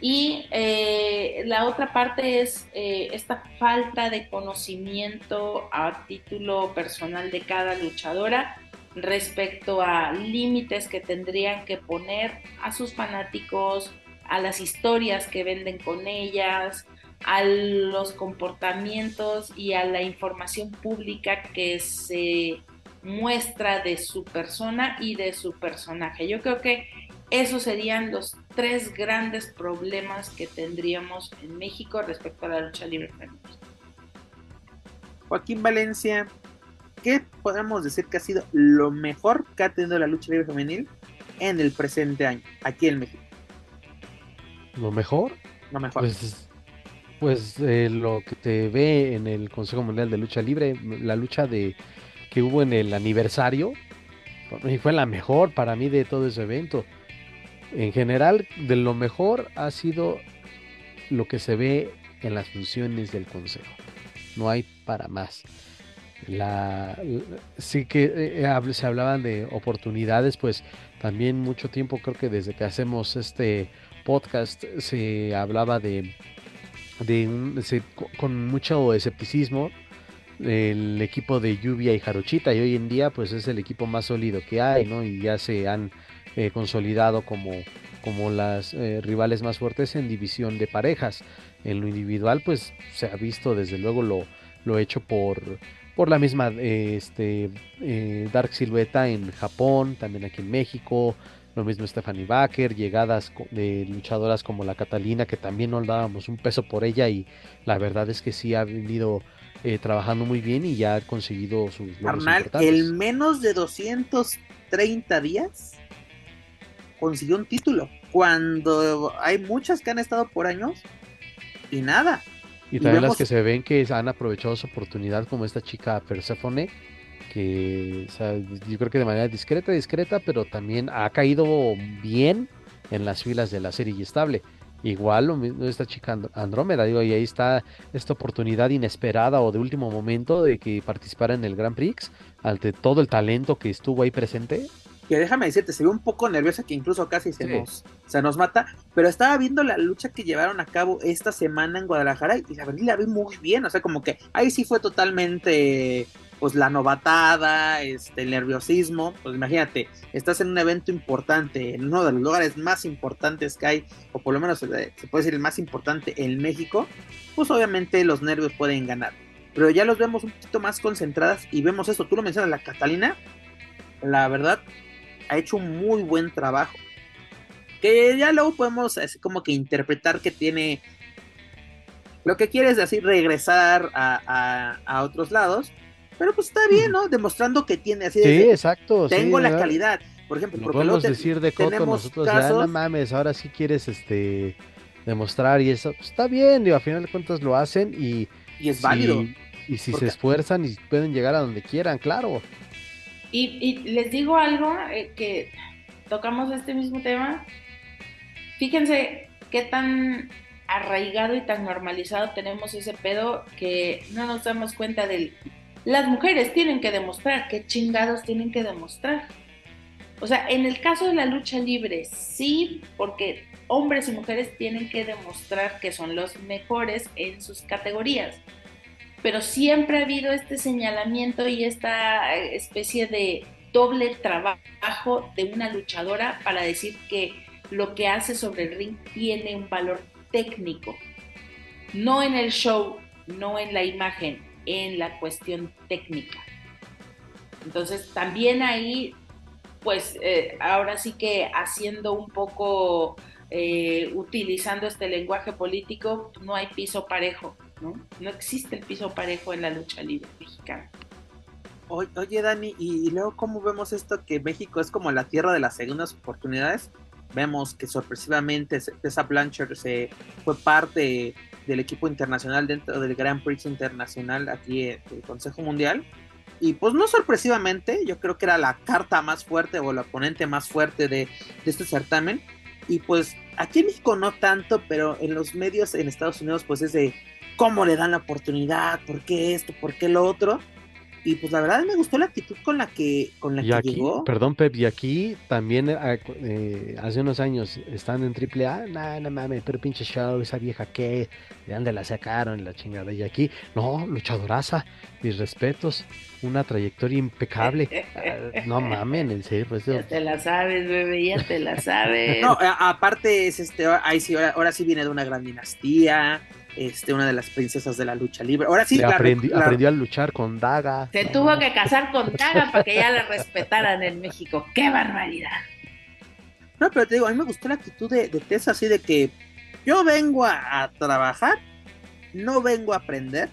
Y eh, la otra parte es eh, esta falta de conocimiento a título personal de cada luchadora respecto a límites que tendrían que poner a sus fanáticos, a las historias que venden con ellas, a los comportamientos y a la información pública que se muestra de su persona y de su personaje. Yo creo que esos serían los tres grandes problemas que tendríamos en México respecto a la lucha libre femenina. Joaquín Valencia, ¿qué podemos decir que ha sido lo mejor que ha tenido la lucha libre femenil en el presente año, aquí en México? Lo mejor, Lo mejor. pues, pues eh, lo que te ve en el Consejo Mundial de Lucha Libre, la lucha de que hubo en el aniversario, y fue la mejor para mí de todo ese evento. En general, de lo mejor ha sido lo que se ve en las funciones del Consejo. No hay para más. La, sí que eh, hab- se hablaban de oportunidades, pues también mucho tiempo, creo que desde que hacemos este podcast, se hablaba de, de un- se- co- con mucho escepticismo el equipo de Lluvia y Jarochita y hoy en día pues es el equipo más sólido que hay, ¿no? Y ya se han eh, consolidado como, como las eh, rivales más fuertes en división de parejas. En lo individual pues se ha visto desde luego lo, lo hecho por, por la misma eh, este, eh, Dark Silueta en Japón, también aquí en México, lo mismo Stephanie Baker, llegadas de luchadoras como la Catalina, que también no dábamos un peso por ella y la verdad es que sí ha venido eh, trabajando muy bien y ya ha conseguido sus importantes. en menos de 230 días consiguió un título. Cuando hay muchas que han estado por años y nada. Y y también las que se ven que han aprovechado su oportunidad, como esta chica Persephone, que o sea, yo creo que de manera discreta, discreta, pero también ha caído bien en las filas de la serie y estable. Igual lo mismo esta chica Andrómeda, digo, y ahí está esta oportunidad inesperada o de último momento de que participara en el Grand Prix, ante todo el talento que estuvo ahí presente. Que déjame decirte, se ve un poco nerviosa que incluso casi se, nos, se nos mata, pero estaba viendo la lucha que llevaron a cabo esta semana en Guadalajara y la verdad la vi muy bien, o sea, como que ahí sí fue totalmente pues la novatada, este, el nerviosismo, pues imagínate, estás en un evento importante, en uno de los lugares más importantes que hay, o por lo menos se puede decir el más importante en México, pues obviamente los nervios pueden ganar. Pero ya los vemos un poquito más concentradas y vemos eso, tú lo mencionas, la Catalina, la verdad, ha hecho un muy buen trabajo. Que ya luego podemos así como que interpretar que tiene lo que quiere es decir regresar a, a otros lados, pero pues está bien, ¿no? Demostrando que tiene así. Sí, exacto. Tengo la calidad. Por ejemplo, porque podemos decir de Coto nosotros ya no mames, ahora sí quieres este demostrar y eso, pues, está bien, digo, a final de cuentas lo hacen y y es válido. Y si se esfuerzan y pueden llegar a donde quieran, claro. Y, y les digo algo eh, que tocamos este mismo tema. Fíjense qué tan arraigado y tan normalizado tenemos ese pedo que no nos damos cuenta del las mujeres tienen que demostrar, ¿qué chingados tienen que demostrar? O sea, en el caso de la lucha libre, sí, porque hombres y mujeres tienen que demostrar que son los mejores en sus categorías. Pero siempre ha habido este señalamiento y esta especie de doble trabajo de una luchadora para decir que lo que hace sobre el ring tiene un valor técnico, no en el show, no en la imagen, en la cuestión técnica. Entonces, también ahí, pues eh, ahora sí que haciendo un poco, eh, utilizando este lenguaje político, no hay piso parejo, ¿no? No existe el piso parejo en la lucha libre mexicana. Oye, Dani, ¿y, luego cómo vemos esto que México es como la tierra de las segundas oportunidades? Vemos que sorpresivamente esa Blanchard se fue parte del equipo internacional dentro del Grand Prix Internacional aquí del Consejo Mundial. Y pues no sorpresivamente, yo creo que era la carta más fuerte o la oponente más fuerte de, este certamen. Y pues aquí en México no tanto, pero en los medios en Estados Unidos pues es de cómo le dan la oportunidad, por qué esto, por qué lo otro. Y pues la verdad me gustó la actitud con la que, con la que llegó. Perdón, Pep, y aquí también eh, eh, hace unos años están en AAA, no, no mames, pero pinche show, esa vieja que, de dónde la sacaron, la chingada. Y aquí, no, luchadoraza, mis respetos, una trayectoria impecable. No mames, en serio. Pues, ya te la sabes, bebé, ya te la sabes. no, aparte es este, ahí sí, ahora sí viene de una gran dinastía este, una de las princesas de la lucha libre. Ahora sí, aprendió a luchar con Daga. Se tuvo que casar con Daga para que ya la respetaran en México. ¡Qué barbaridad! No, pero te digo, a mí me gustó la actitud de, de Tessa, así de que yo vengo a, trabajar, no vengo a aprender,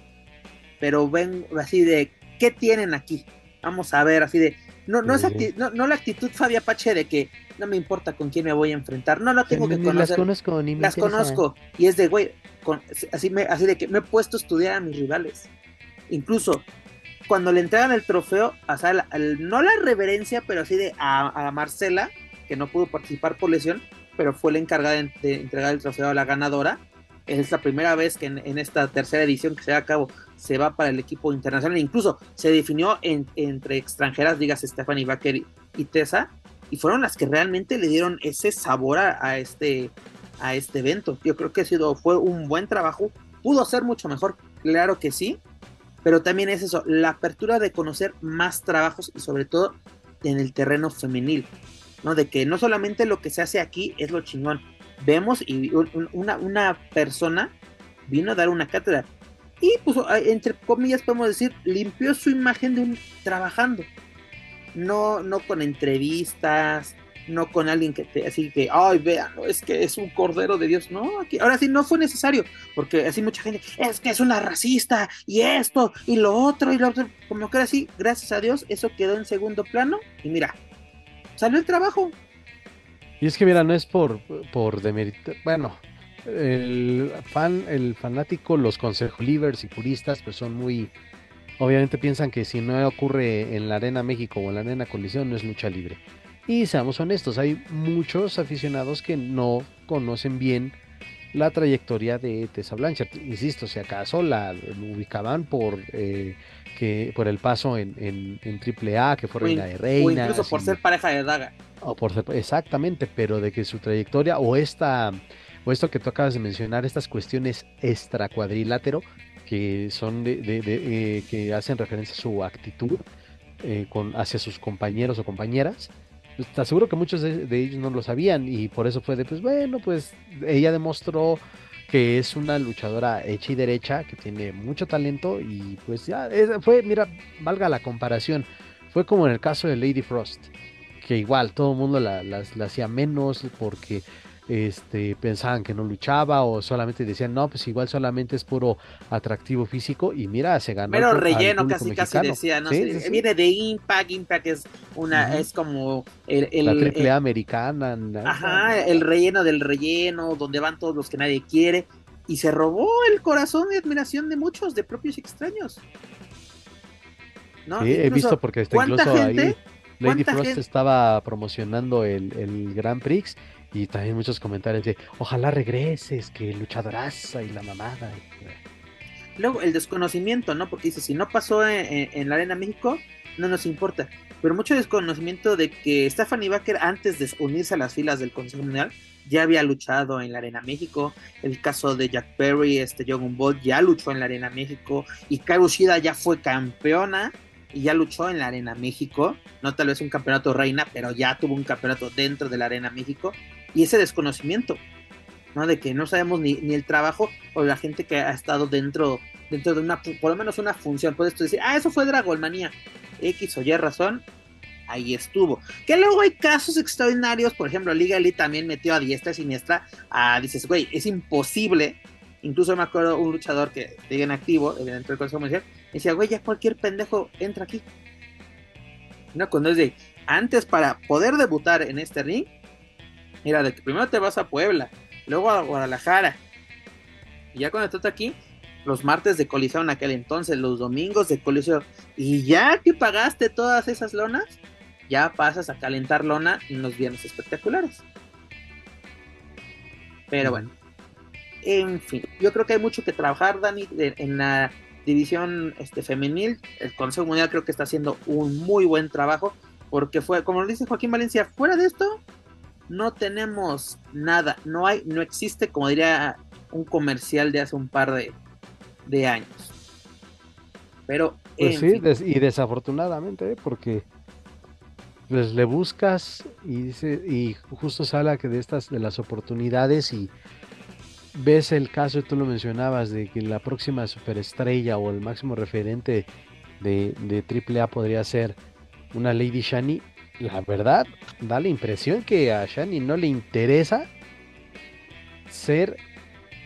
pero vengo así de, ¿qué tienen aquí? Vamos a ver, así de, no, no, es no, no la actitud Fabia Pache de que no me importa con quién me voy a enfrentar, no, no tengo que conocer. Las conozco, ni me Las conozco, y es de, güey, así, me, así de que me he puesto a estudiar a mis rivales. Incluso cuando le entregan el trofeo, o sea, no la reverencia, pero así de a, Marcela, que no pudo participar por lesión, pero fue la encargada de, entregar el trofeo a la ganadora. Es la primera vez que en, esta tercera edición que se va a cabo se va para el equipo internacional. Incluso se definió entre extranjeras, digas Stephanie Baker y, Tessa, y fueron las que realmente le dieron ese sabor a este a este evento. Yo creo que ha sido, fue un buen trabajo. Pudo ser mucho mejor, claro que sí, pero también es eso, la apertura de conocer más trabajos y sobre todo en el terreno femenil, ¿no? De que no solamente lo que se hace aquí es lo chingón. Vemos y una, una persona vino a dar una cátedra y pues entre comillas podemos decir limpió su imagen de un trabajando no no con entrevistas no con alguien que te, así que, ay, vean, es que es un cordero de Dios. No, aquí, ahora sí no fue necesario, porque así mucha gente, es que es una racista, y esto, y lo otro, y lo otro, como que era así, gracias a Dios, eso quedó en segundo plano, y mira, salió el trabajo. Y es que mira, no es por, por demeritar, bueno, el fan, el fanático, los consejolivers y puristas, pues son muy, obviamente piensan que si no ocurre en la Arena México o en la Arena Colisión no es lucha libre. Y seamos honestos, hay muchos aficionados que no conocen bien la trayectoria de Tessa Blanchard. Insisto, si acaso la ubicaban por eh, que por el paso en, en, en AAA, que fue reina de reina. O incluso por ser pareja de Daga. O por ser, exactamente, pero de que su trayectoria o esta o esto que tú acabas de mencionar, estas cuestiones extra cuadrilátero que son de, de, eh, que hacen referencia a su actitud eh, con, hacia sus compañeros o compañeras, pues, te aseguro que muchos de, ellos no lo sabían y por eso fue de, pues bueno, pues ella demostró que es una luchadora hecha y derecha, que tiene mucho talento y pues ya, fue, mira, valga la comparación, fue como en el caso de Lady Frost, que igual todo el mundo la, la hacía menos porque este, pensaban que no luchaba o solamente decían, no, pues igual solamente es puro atractivo físico y mira, se ganó. Pero relleno casi casi decía, ¿no? Viene de Impact, Impact es una, es como el, la triple americana. Ajá, el relleno del relleno, donde van todos los que nadie quiere y se robó el corazón y admiración de muchos, de propios extraños. ¿No? Sí, he visto porque está incluso ahí Lady Frost estaba promocionando el, el Grand Prix y también muchos comentarios de ojalá regreses, que luchadoraza y la mamada. Luego el desconocimiento, ¿no? Porque dice, si no pasó en, la Arena México, no nos importa. Pero mucho desconocimiento de que Stephanie Baker, antes de unirse a las filas del Consejo Mundial, ya había luchado en la Arena México. El caso de Jack Perry, este John Ball ya luchó en la Arena México. Y Kairo Shida ya fue campeona y ya luchó en la Arena México. No tal vez un campeonato reina, pero ya tuvo un campeonato dentro de la Arena México y ese desconocimiento, ¿no? De que no sabemos ni, el trabajo o la gente que ha estado dentro, dentro de una, por lo menos una función. Puedes decir, ah, eso fue Dragonmanía, X o Y razón, ahí estuvo. Que luego hay casos extraordinarios, por ejemplo, Liga Elite también metió a diestra siniestra, a, dices, güey, es imposible. Incluso me acuerdo un luchador que sigue en activo, dentro del Consejo Mundial, decía, güey, ya cualquier pendejo entra aquí. No, cuando es de, antes para poder debutar en este ring, Mira, de que primero te vas a Puebla, luego a Guadalajara. Y ya cuando estás aquí, los martes de colisión en aquel entonces, los domingos de colisión. Y ya que pagaste todas esas lonas, ya pasas a calentar lona en los viernes espectaculares. Pero bueno, en fin, yo creo que hay mucho que trabajar, Dani, en la división este, femenil. El Consejo Mundial creo que está haciendo un muy buen trabajo, porque fue, como lo dice Joaquín Valencia, fuera de esto, no tenemos nada, no hay, no existe, como diría un comercial de hace un par de, años. Pero. Pues sí, y desafortunadamente, ¿eh? porque pues le buscas y dice, y justo se habla que de estas, de las oportunidades y ves el caso, tú lo mencionabas, de que la próxima superestrella o el máximo referente de, de AAA podría ser una Lady Shani la verdad, da la impresión que a Shani no le interesa ser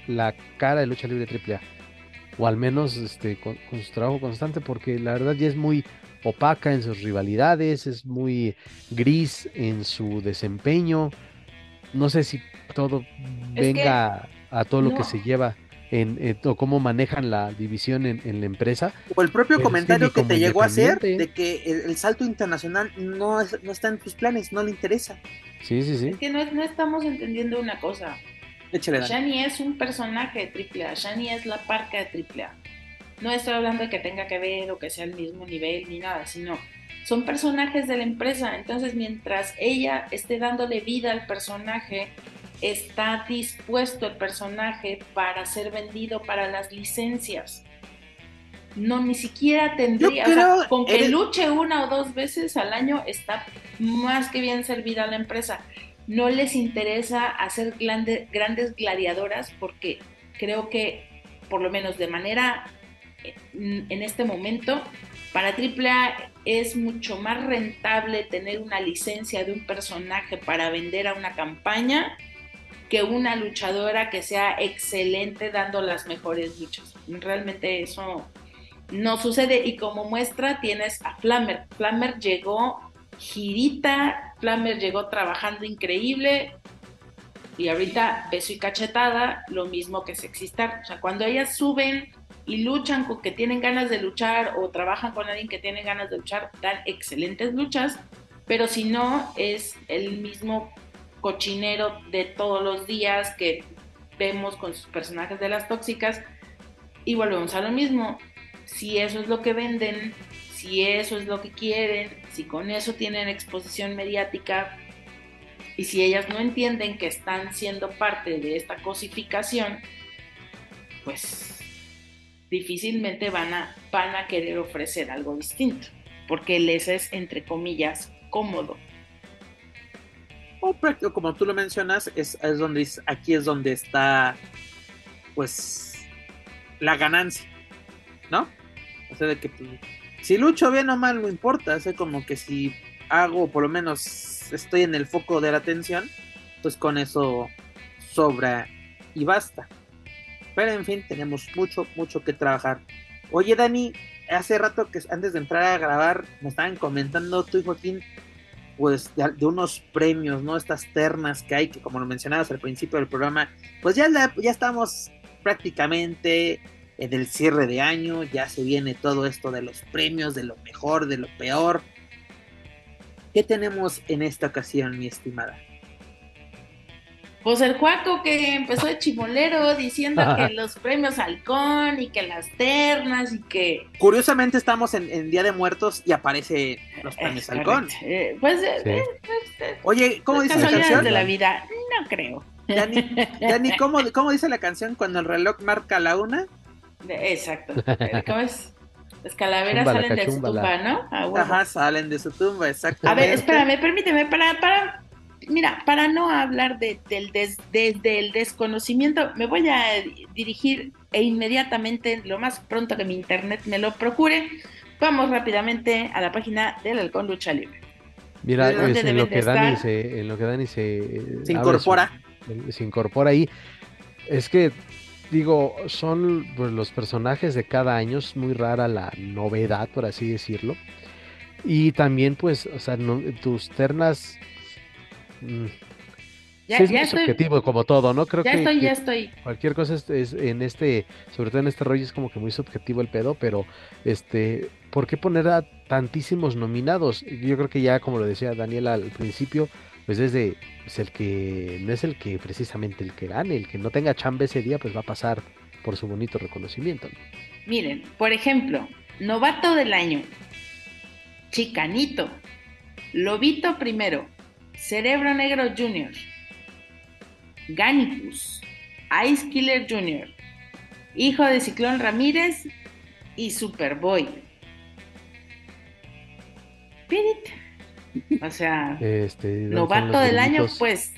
la cara de lucha libre AAA. O al menos este, con, su trabajo constante, porque la verdad ya es muy opaca en sus rivalidades, es muy gris en su desempeño. No sé si todo venga a todo lo que se lleva en, eh, cómo manejan la división en, la empresa. O el propio comentario que te llegó a hacer de que el, salto internacional no, no está en tus planes, no le interesa. Sí, sí, sí. Es que no, estamos entendiendo una cosa. Shani es un personaje de AAA, Shani es la parca de AAA. No estoy hablando de que tenga que ver o que sea el mismo nivel ni nada, sino son personajes de la empresa. Entonces, mientras ella esté dándole vida al personaje, está dispuesto el personaje para ser vendido para las licencias. No, ni siquiera tendría, con que luche una o dos veces al año está más que bien servida la empresa. No les interesa hacer grandes gladiadoras porque creo que, por lo menos de manera en este momento, para AAA es mucho más rentable tener una licencia de un personaje para vender a una campaña que una luchadora que sea excelente dando las mejores luchas. Realmente eso no sucede y como muestra tienes a Flammer. Flammer llegó girita, Flammer llegó trabajando increíble y ahorita beso y cachetada, lo mismo que Sexistar. O sea, cuando ellas suben y luchan con que tienen ganas de luchar o trabajan con alguien que tiene ganas de luchar, dan excelentes luchas, pero si no es el mismo cochinero de todos los días que vemos con sus personajes de las tóxicas y volvemos a lo mismo. Si eso es lo que venden, si eso es lo que quieren, si con eso tienen exposición mediática y si ellas no entienden que están siendo parte de esta cosificación, pues difícilmente van a, van a querer ofrecer algo distinto, porque les es, entre comillas, cómodo. O como tú lo mencionas, es, es donde aquí es donde está, pues, la ganancia, ¿no? O sea, de que pues, si lucho bien o mal no importa, es como que si hago, por lo menos estoy en el foco de la atención, pues con eso sobra y basta. Pero en fin, tenemos mucho, mucho que trabajar. Oye, Dani, hace rato que antes de entrar a grabar me estaban comentando tú y Joaquín pues de, unos premios, ¿no? Estas ternas que hay, que como lo mencionabas al principio del programa, pues ya, ya estamos prácticamente en el cierre de año, ya se viene todo esto de los premios, de lo mejor, de lo peor. ¿Qué tenemos en esta ocasión, mi estimada? Pues el Cuaco que empezó de chimolero diciendo que los premios Halcón y que las ternas y que... Curiosamente estamos en, Día de Muertos y aparece los premios Halcón. Eh, pues, eh, pues eh, Oye, ¿cómo dice la canción? de la vida, no creo. Dani, ¿cómo, ¿cómo dice la canción cuando el reloj marca la una? Exacto. ¿Cómo es? Las calaveras salen de su tumba, ¿no? Ajá, salen de su tumba, exacto. A ver, espérame, permíteme, para, para, mira, para no hablar de, del desde el desconocimiento, me voy a dirigir e inmediatamente, lo más pronto que mi internet me lo procure, vamos rápidamente a la página del Halcón Lucha Libre. Mira, es en, lo que Dani se, en lo que Dani se, se incorpora. se incorpora ahí. Es que digo, son pues, los personajes de cada año, es muy rara la novedad, por así decirlo. Y también, pues, o sea, tus ternas. Mm, ya, es muy subjetivo como todo, ¿no? Creo ya estoy, ya estoy. Cualquier cosa es, en este, sobre todo en este rollo es como que muy subjetivo el pedo, pero este, ¿por qué poner a tantísimos nominados? Yo creo que ya, como lo decía Daniela al principio, pues es de pues el que no es el que precisamente el que gane, el que no tenga chamba ese día, pues va a pasar por su bonito reconocimiento. Miren, por ejemplo, novato del año, Chicanito, Lobito primero, Cerebro Negro Jr., Ganicus, Ice Killer Jr., hijo de Ciclón Ramírez y Superboy. Spirit o sea, este, novato del año, pues,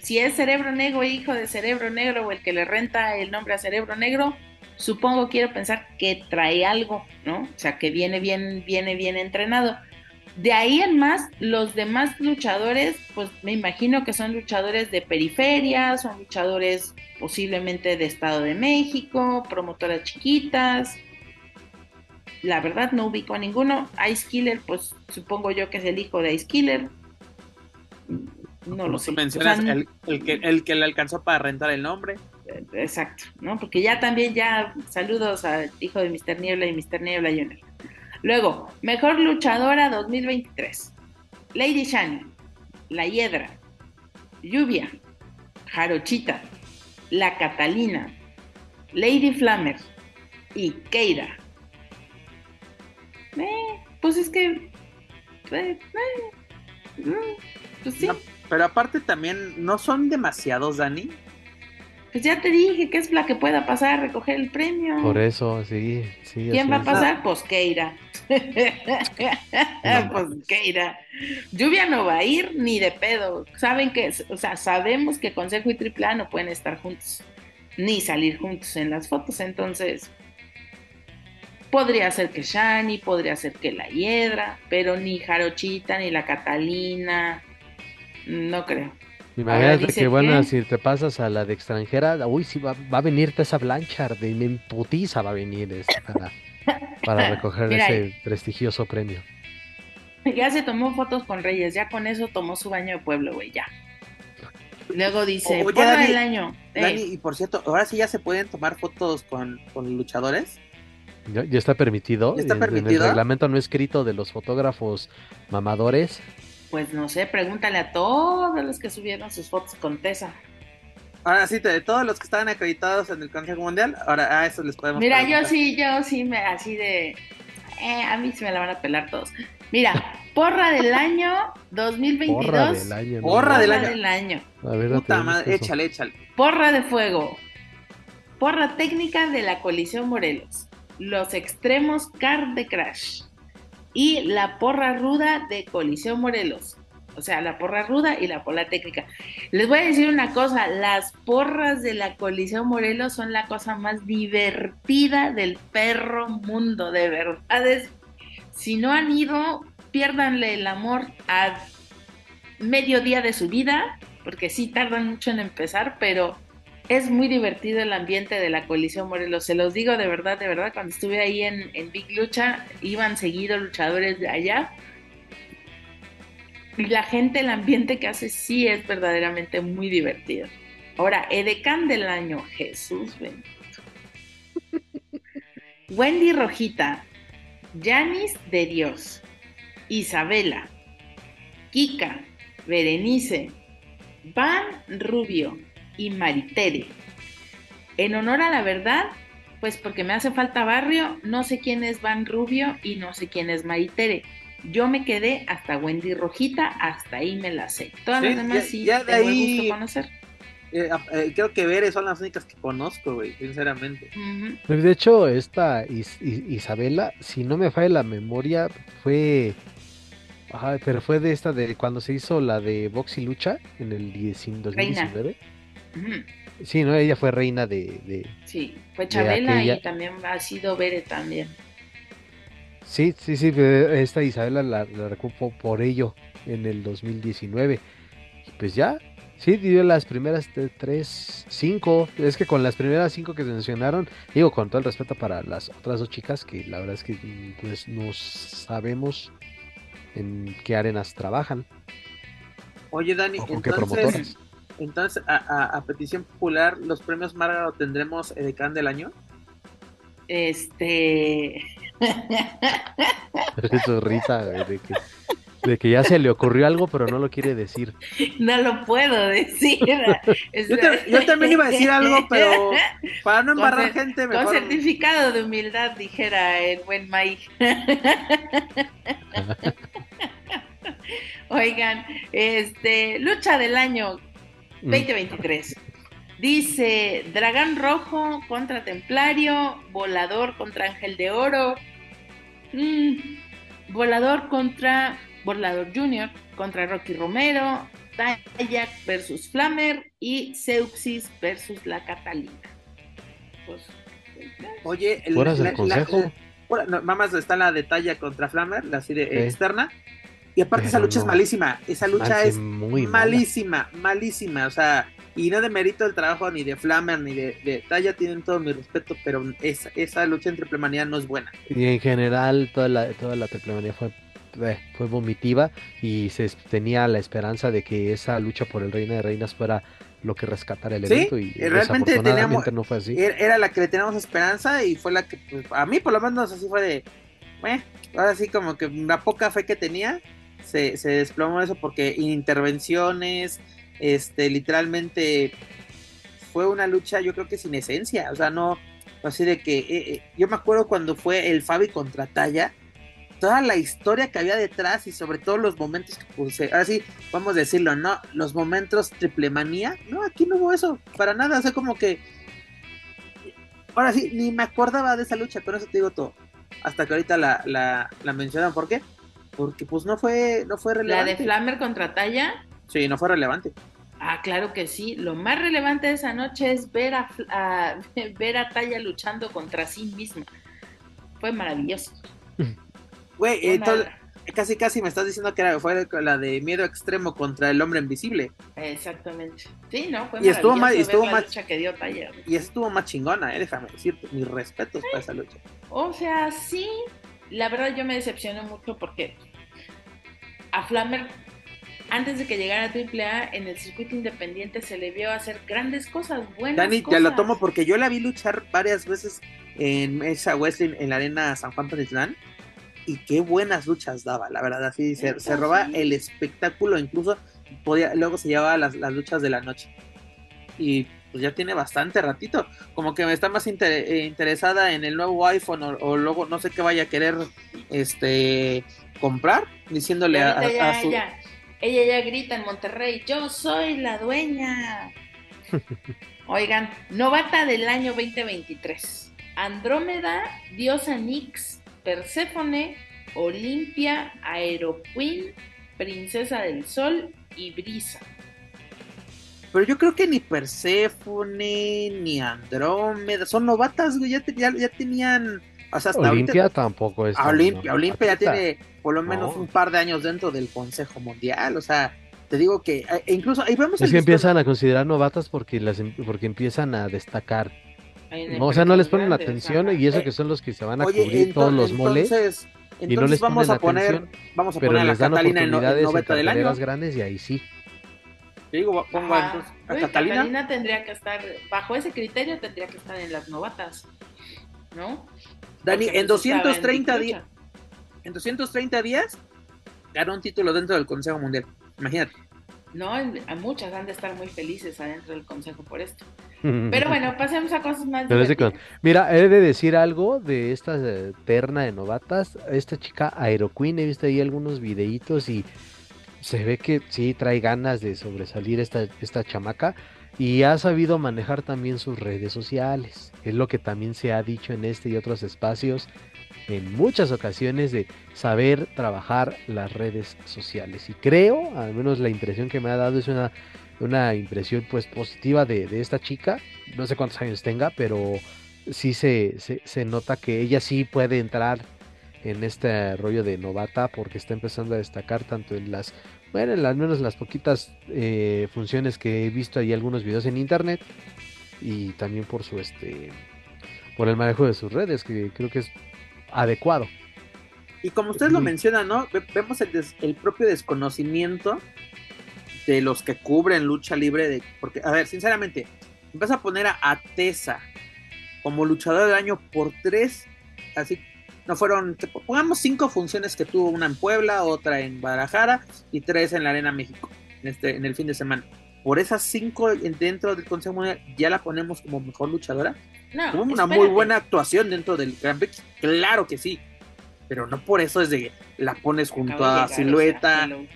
si es Cerebro Negro, hijo de Cerebro Negro, o el que le renta el nombre a Cerebro Negro, supongo, quiero pensar que trae algo, ¿no? O sea, que viene bien, viene bien entrenado. De ahí en más, los demás luchadores, pues me imagino que son luchadores de periferia, son luchadores posiblemente de Estado de México, promotoras chiquitas, la verdad no ubico a ninguno. Ice Killer, pues supongo yo que es el hijo de Ice Killer. No lo sé. mencionas el, que, el que le alcanzó para rentar el nombre. Exacto, ¿no? Porque ya también ya saludos al hijo de Mr. Niebla y Mr. Niebla Jr. Luego, mejor luchadora 2023. Lady Shani, La Hiedra, Lluvia, Jarochita, La Catalina, Lady Flammer y Keira. Eh, pues es que. Eh, eh, mm, pues sí. pero aparte también, ¿no son demasiados, Dani? Pues ya te dije que es la que pueda pasar a recoger el premio. Por eso, sí, sí. ¿Quién va a pasar? Pues Keira. pues Keira. Lluvia no va a ir ni de pedo. Saben que, o sea, sabemos que Consejo y AAA no pueden estar juntos, ni salir juntos en las fotos, entonces Podría ser que Shani, podría ser que la Hiedra, pero ni Jarochita, ni la Catalina, no creo. Imagínate que, bueno, si te pasas a la de extranjera, uy, sí, va, a venir esa Blanchard, de imputiza va a venir esta, para, recoger ese prestigioso premio. Ya se tomó fotos con Reyes, ya con eso tomó su baño de pueblo, güey, ya. Luego dice, Oye, el año. Dani, y por cierto, ahora sí ya se pueden tomar fotos con, con luchadores. Ya, está permitido. está permitido? En el reglamento no escrito de los fotógrafos mamadores. Pues no sé, pregúntale a todos los que subieron sus fotos con Tessa. Ahora sí, de todos los que estaban acreditados en el Consejo Mundial, ahora a eso les podemos Mira, preguntar. yo sí, yo sí, me, así de... eh, a mí sí me la van a pelar todos. Mira, porra del año 2022. Porra del año. ¿no? Porra del año. del año. A ver, Puta madre, échale, échale. Porra de fuego. Porra técnica de la colisión Morelos. Los extremos car de Crash. Y la porra ruda de colisión Morelos. O sea, la porra ruda y la porra técnica. Les voy a decir una cosa, las porras de la colisión Morelos son la cosa más divertida del perro mundo, de verdad. es- si no han ido, piérdanle el amor a medio día de su vida, porque sí tardan mucho en empezar, pero es muy divertido el ambiente de la colisión Morelos. Se los digo de verdad, de verdad, cuando estuve ahí en, en Big Lucha, iban seguidos luchadores de allá. Y la gente, el ambiente que hace, sí es verdaderamente muy divertido. Ahora, Edecán del año, Jesús bendito. Wendy Rojita, Janis de Dios, Isabela, Kika, Berenice, Van Rubio y Maritere. En honor a la verdad, pues porque me hace falta barrio, no sé quién es Van Rubio y no sé quién es Maritere. Yo me quedé hasta Wendy Rojita, hasta ahí me la sé. Todas Sí, las demás ya- sí ya de tengo el ahí- gusto de conocer. Eh, eh, creo que Veres son las únicas que conozco, güey, sinceramente. Ujú. De hecho, esta Is- Is- Isabela, si no me falla la memoria, fue. Ay, pero fue de esta de cuando se hizo la de Box y Lucha en el 10 2019. Sí, ¿no? Ella fue reina de, de- Sí, fue Chabela aquella- y también ha sido Bere también. Sí, sí, sí, esta Isabela la, la recupo por ello en el 2019. Y pues ya, sí, dio las primeras tres, cinco. Es que con las primeras cinco que se mencionaron, digo con todo el respeto para las otras dos chicas, que la verdad es que pues no sabemos en qué arenas trabajan Oye, Dani, o con qué entonces, promotoras. Entonces a, a- a petición popular, ¿los premios Márgaro tendremos Edecán del año? Este. Su risa güey, de que, de que ya se le ocurrió algo, pero no lo quiere decir. no lo puedo decir. Yo, te- yo también iba a decir algo, pero para no Con embarrar cer- gente, Con mejor. certificado de humildad, dijera el buen Mike. Oigan, este, lucha del año. 2023. Dice Dragón Rojo contra Templario, Volador contra Ángel de Oro, mm, Volador contra Volador Junior, contra Rocky Romero, Dayak versus Flamer y Seuxis versus la Catalina. Pues, Oye, el- Fueras la- del consejo. la- Ahora, no, nada más está la de talla contra Flammer, la así de externa. Y aparte esa lucha es malísima. Esa lucha sí, es muy mala. malísima, malísima. O sea, y no de mérito el trabajo ni de Flammer ni de, de talla, tienen todo mi respeto, pero esa, esa lucha entre plemanía no es buena. Y en general toda la, toda la triplemanía fue, eh, fue vomitiva y se tenía la esperanza de que esa lucha por el Reina de Reinas fuera lo que rescatara el Sí, evento y y realmente teníamos- no fue así. Era, era la que le teníamos esperanza y fue la que, pues, a mí por lo menos así fue de, eh, ahora sí como que la poca fe que tenía se, se desplomó eso porque intervenciones, este, literalmente fue una lucha yo creo que sin esencia, o sea, no, así de que, eh, eh, yo me acuerdo cuando fue el Fabi contra Talla, toda la historia que había detrás y sobre todo los momentos que puse, ahora sí, vamos a decirlo, no, los momentos triple manía, no, aquí no hubo eso, para nada, o sea, como que Ahora sí, ni me acordaba de esa lucha, con eso te digo todo. Hasta que ahorita la, la, la mencionan, ¿por qué? Porque pues no fue, no fue La relevante. de Flamer contra Talla. Sí, no fue relevante. Ah, claro que sí. Lo más relevante de esa noche es ver a, a- ver a Talla luchando contra sí misma. Fue maravilloso. Güey, entonces, casi casi me estás diciendo que era, fue la de miedo extremo contra el hombre invisible. Exactamente. Sí, ¿no? Fue Y estuvo mal- y estuvo la mal- lucha que dio Talla. Y estuvo más chingona, eh, déjame decirte. Mis respetos para esa lucha. O sea, sí. La verdad yo me decepcioné mucho porque a Flamer, antes de que llegara a AAA, en el circuito independiente se le vio hacer grandes cosas, buenas Dani, cosas. te lo tomo porque yo la vi luchar varias veces en esa Wesley en la arena San Juan Panitlán. Y qué buenas luchas daba, la verdad. Así se, Eso se roba sí. el espectáculo, incluso podía, luego se llevaba las, las luchas de la noche. Y pues ya tiene bastante ratito. Como que me está más inter- eh, interesada en el nuevo iPhone o, o luego no sé qué vaya a querer este comprar, diciéndole a, su... ella, ella ya grita en Monterrey, yo soy la dueña. Oigan, novata del año 2023. Andrómeda, Diosa Nix, Perséfone, Olimpia, Aeroqueen, Princesa del Sol y Brisa. Pero yo creo que ni Perséfone, ni Andrómeda, son novatas, güey, ya, te- ya, ya tenían... O sea, hasta Olimpia ahorita... tampoco es. Olimpia, Olimpia ya tiene por lo menos No. un par de años dentro del Consejo Mundial, o sea, te digo que eh, e incluso ahí vemos Es el que empiezan a considerar novatas porque las em- porque empiezan a destacar. No, o sea, no les ponen atención ajá. y eso Eh, que son los que se van a Oye, cubrir todos los moles entonces, y no entonces les vamos ponen a poner, atención, vamos a pero poner a la les dan Catalina en, noveta del año. grandes y ahí sí. Te digo, pongo Ajá. entonces a Uy, Catalina. tendría que estar, bajo ese criterio, tendría que estar en las novatas, ¿no? Dani, Porque, en pues, estaba 230 Big días, en 230 días ganó un título dentro del Consejo Mundial. Imagínate. No, en- a muchas han de estar muy felices adentro del consejo por esto. Pero bueno, pasemos a cosas más divertidas. Mira, he de decir algo de esta eh, terna de novatas. Esta chica Aeroqueen, he visto ahí algunos videitos y se ve que sí trae ganas de sobresalir esta, esta chamaca y ha sabido manejar también sus redes sociales. Es lo que también se ha dicho en este y otros espacios en muchas ocasiones de saber trabajar las redes sociales. Y creo, al menos la impresión que me ha dado es una, una impresión pues positiva de, de esta chica. No sé cuántos años tenga, pero sí se, se, se nota que ella sí puede entrar en este rollo de novata porque está empezando a destacar tanto en las, bueno, en las- al menos las poquitas eh, funciones que he visto ahí algunos videos en internet y también por su este por el manejo de sus redes que creo que es adecuado. Y como ustedes lo mencionan, ¿no? Ve- Vemos el, des- el propio desconocimiento de los que cubren lucha libre. De, porque, a ver, sinceramente, vas a poner a, a Tessa como luchador del año por tres, así, no fueron, pongamos cinco funciones que tuvo, una en Puebla, otra en Guadalajara y tres en la Arena México, en, este, en el fin de semana. Por esas cinco en- dentro del Consejo Mundial, ya la ponemos como mejor luchadora. No, Tuvo una muy buena actuación dentro del Grand Prix, claro que sí, pero no por eso es de la pones junto Acabo a llegar, o sea, Silueta, hello.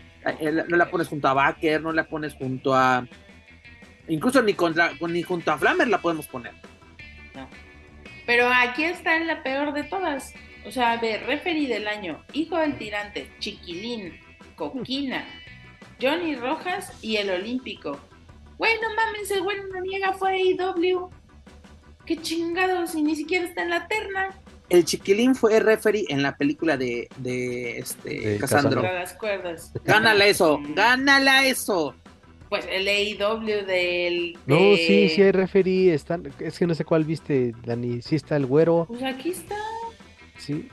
eh, no la pones junto a Baker, no la pones junto a incluso ni contra ni junto a Flammer la podemos poner. No. Pero aquí está la peor de todas. O sea, a ver, referee del año, Hijo del Tirante, Chiquilín, Coquina, Johnny Rojas y el Olímpico. Güey, no mames, el güey no niega fue AEW. Qué chingados, y ni siquiera está en la terna. El Chiquilín fue referee en la película de, de este De Casandro. Contra las cuerdas. Gánala eso, Mm, gánala eso. Pues el AEW del. No, de- sí, sí hay referee, están, es que no sé cuál viste, Dani, sí está el güero, Pues aquí está. Sí.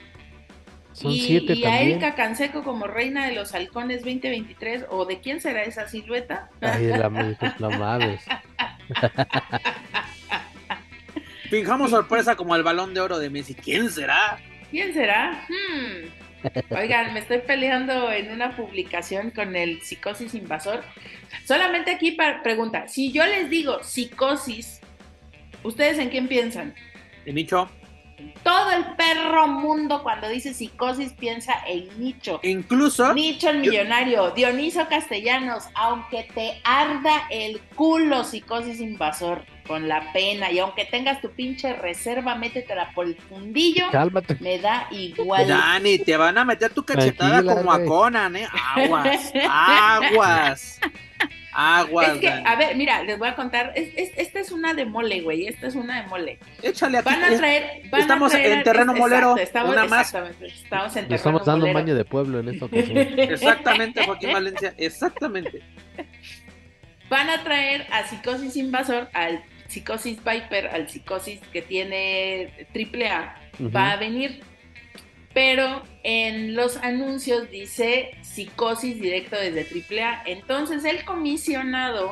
Son y, siete y a. Erika Canseco como reina de los halcones 2023. ¿O de quién será esa silueta? Ay, la, no mames. Fijamos sorpresa como el balón de oro de Messi. ¿Quién será? ¿Quién será? Hmm. Oigan, me estoy peleando en una publicación con el psicosis invasor. Solamente aquí para pregunta, si yo les digo psicosis, ¿ustedes en quién piensan? De Nicho. Todo el perro mundo cuando dice psicosis piensa en Nicho. Incluso Nicho el yo- millonario, Dioniso Castellanos, aunque te arda el culo psicosis invasor con la pena y aunque tengas tu pinche reserva, métetela por el fundillo, Cálmate. me da igual. Dani, te van a meter tu cachetada Tranquila, como a. Conan, ¿eh? Aguas, aguas, aguas. Es que, Dani. a ver, mira, les voy a contar, es- es- esta es una de mole, güey, esta es una de mole. Échale aquí. Van a traer, van a estamos traer- en terreno exacto, molero, estamos, una más. exactamente, estamos en terreno estamos dando un molero. baño de pueblo en esta ocasión. Exactamente, Joaquín Valencia, exactamente. Van a traer a Psicosis Invasor, al Psicosis Viper, al Psicosis que tiene triple A, va a venir. Pero en los anuncios dice psicosis directo desde AAA. Entonces el comisionado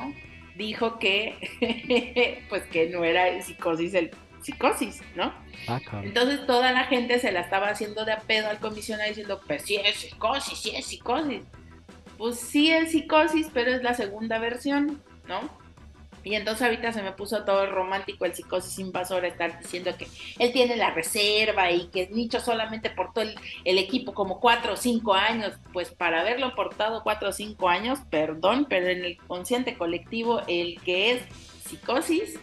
dijo que pues que no era el psicosis el psicosis, ¿no? Ah. Entonces toda la gente se la estaba haciendo de a pedo al comisionado diciendo, pues sí es psicosis, sí es psicosis. Pues sí es psicosis, pero es la segunda versión, ¿no? Y entonces ahorita se me puso todo romántico el psicosis invasor estar diciendo que él tiene la reserva y que Nicho solamente portó el, el equipo como cuatro o cinco años. Pues para haberlo portado cuatro o cinco años, perdón, pero en el consciente colectivo el que es psicosis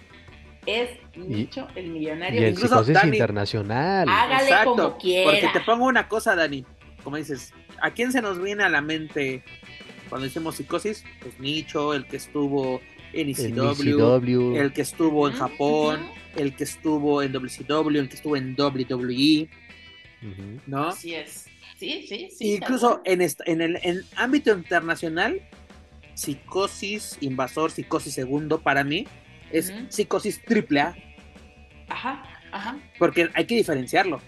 es Nicho, el millonario. Y el Incluso psicosis Dani- internacional. Hágale como quiera. Porque te pongo una cosa, Dani. Como dices, ¿a quién se nos viene a la mente cuando decimos psicosis? Pues Nicho, el que estuvo en En ECW, ECW. el que estuvo en Ujú, Japón, el que estuvo en WCW, el que estuvo en WWE. ¿no? Así es. Sí, sí, sí. Incluso en, esta- en el en ámbito internacional, psicosis invasor, psicosis segundo, para mí, es psicosis triple A, Ajá, ajá. porque hay que diferenciarlo.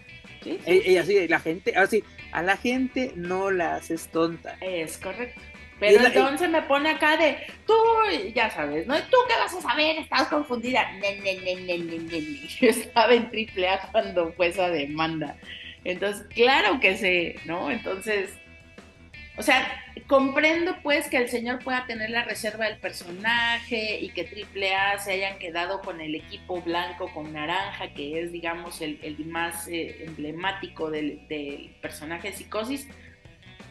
Sí, sí, E- y así, la gente, así, a la gente no la haces tonta. Es correcto. Pero la- entonces me pone acá de, tú, ya sabes, ¿no? ¿Y ¿Tú qué vas a saber? Estás confundida. Ne. Yo estaba en triple A cuando fue esa demanda. Entonces, claro que sé, ¿no? Entonces, o sea, comprendo pues que el señor pueda tener la reserva del personaje y que triple A se hayan quedado con el equipo blanco con naranja, que es, digamos, el, el más eh, emblemático del, del personaje de Psicosis.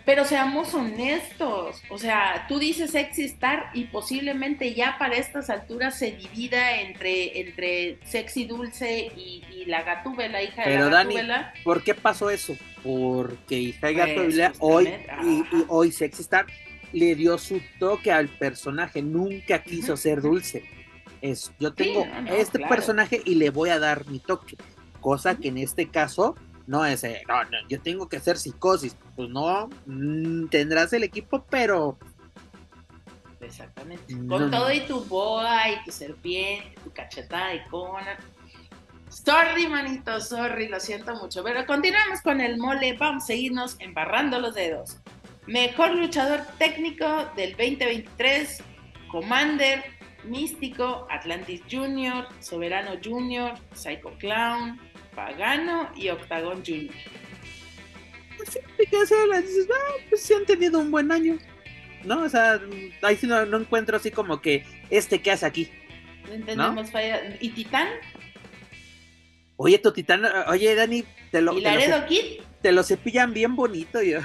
Pero seamos honestos, o sea, tú dices Sexy Star y posiblemente ya para estas alturas se divida entre, entre Sexy Dulce y, y la Gatúbela, hija de Pero, la Dani, Gatúbela. ¿Por qué pasó eso? Porque Hija Pues, Gato Biblia hoy y, hoy Sexy Star le dio su toque al personaje, nunca quiso ser dulce. Es, yo tengo no, no, este claro. personaje y le voy a dar mi toque, cosa que en este caso no es, eh, no, no, yo tengo que hacer psicosis, pues no, mm, tendrás el equipo, pero Exactamente. No, Con todo y tu boa y tu serpiente, tu cachetada de Conan. Sorry, manito, sorry, lo siento mucho. Pero continuamos con el mole. Vamos a seguirnos embarrando los dedos. Mejor luchador técnico del 2023: Commander, Místico, Atlantis Junior, Soberano Junior, Psycho Clown, Pagano y Octagon Junior. pues o sea, las dices, ah, pues sí han tenido un buen año. No, o sea, ahí sí no, no encuentro así como que este que hace aquí. No entendemos falla. ¿Y Titán? Oye, tu titán, oye, Dani, te lo, ¿Y Laredo Kid? Te lo cepillan bien bonito. Yo.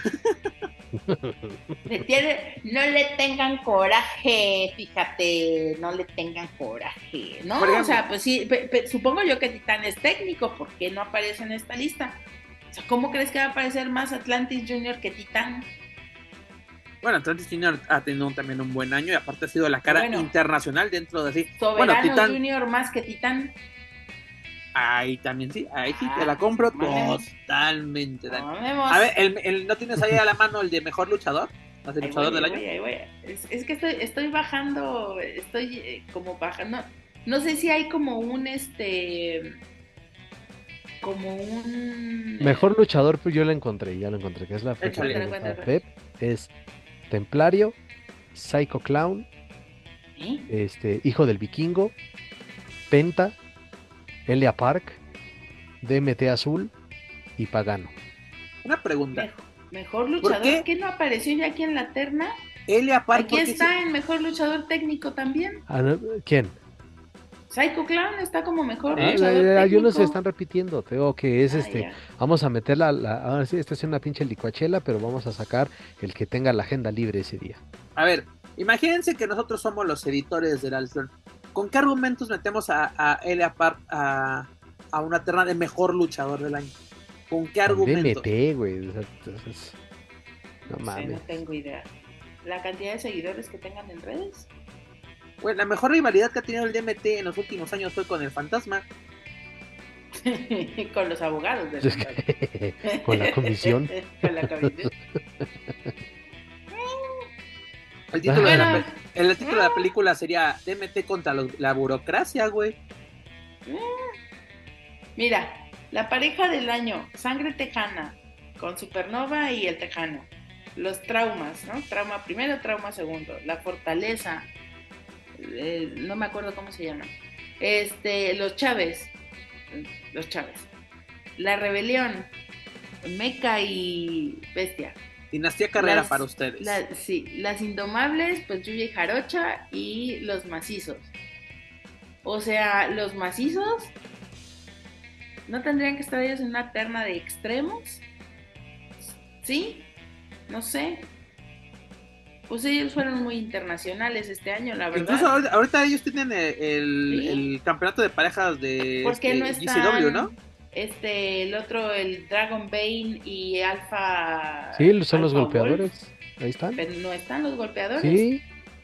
Tiene- no le tengan coraje, fíjate, no le tengan coraje, ¿no? Ejemplo. o sea, pues sí, pe- pe- supongo yo que Titán es técnico, ¿por qué no aparece en esta lista? O sea, ¿cómo crees que va a aparecer más Atlantis Junior que Titán? Bueno, Atlantis Junior ha tenido también un buen año y aparte ha sido la cara Bueno. internacional dentro de así. Soberano Bueno, Titán- Junior más que Titán. Ahí también sí, ahí sí Ah, te la compro mamemos. totalmente, Dani. A ver, el, el- ¿no tienes ahí a la mano el de mejor luchador? ¿El Ahí luchador voy, del año? voy, ahí voy. Es, es que estoy, estoy bajando, estoy eh, como bajando. No sé si hay como un este. Como un. Mejor luchador, pues yo lo encontré, ya lo encontré, que es la fecha Échale. Pep, es Templario, Psycho Clown, ¿Eh? este, Hijo del Vikingo, Penta, Elia Park, DMT Azul y Pagano. Una pregunta. Mejor, mejor luchador. qué? ¿Qué? no apareció ya aquí en la terna? Elia Park, Aquí ¿por está en mejor luchador técnico también. Ah, no, ¿Quién? Psycho Clown está como mejor Ah, luchador eh, hay unos se están repitiendo, te digo que es Ah, este, ya. vamos a meterla, la, ahora sí, esta es una pinche licuachela, pero vamos a sacar el que tenga la agenda libre ese día. A ver, imagínense que nosotros somos los editores del Alstron. ¿Con qué argumentos metemos a, a Elia Park a, a una terna de mejor luchador del año? ¿Con qué argumentos? DMT, güey. entonces, no mames. no tengo idea. La cantidad de seguidores que tengan en redes. Bueno, la mejor rivalidad que ha tenido el DMT en los últimos años fue con el Fantasma. Con los abogados de Es que- con la comisión. Con la comisión. El título, de, la, Bueno. pe- el título de la película sería DMT contra la burocracia, güey. Mira, la pareja del año, Sangre Tejana, con Supernova y el Tejano. Los traumas, ¿no? Trauma primero, trauma segundo. La fortaleza, eh, no me acuerdo cómo se llama. Este, los Chávez, los Chávez. La rebelión, Meca y Bestia. Dinastía Carrera Las- para ustedes. La- sí, las indomables, pues Yuya y Jarocha y los macizos. O sea, los macizos no tendrían que estar ellos en una terna de extremos. ¿Sí? No sé. Pues ellos fueron muy internacionales este año, la verdad. Incluso ahorita, ahorita ellos tienen el, el- Sí. el campeonato de parejas de ¿Por qué este, no están GCW, ¿no? Este, el otro, el Dragon Bane y Alpha. Sí, son los golpeadores. Ahí están. Pero no están los golpeadores. Sí,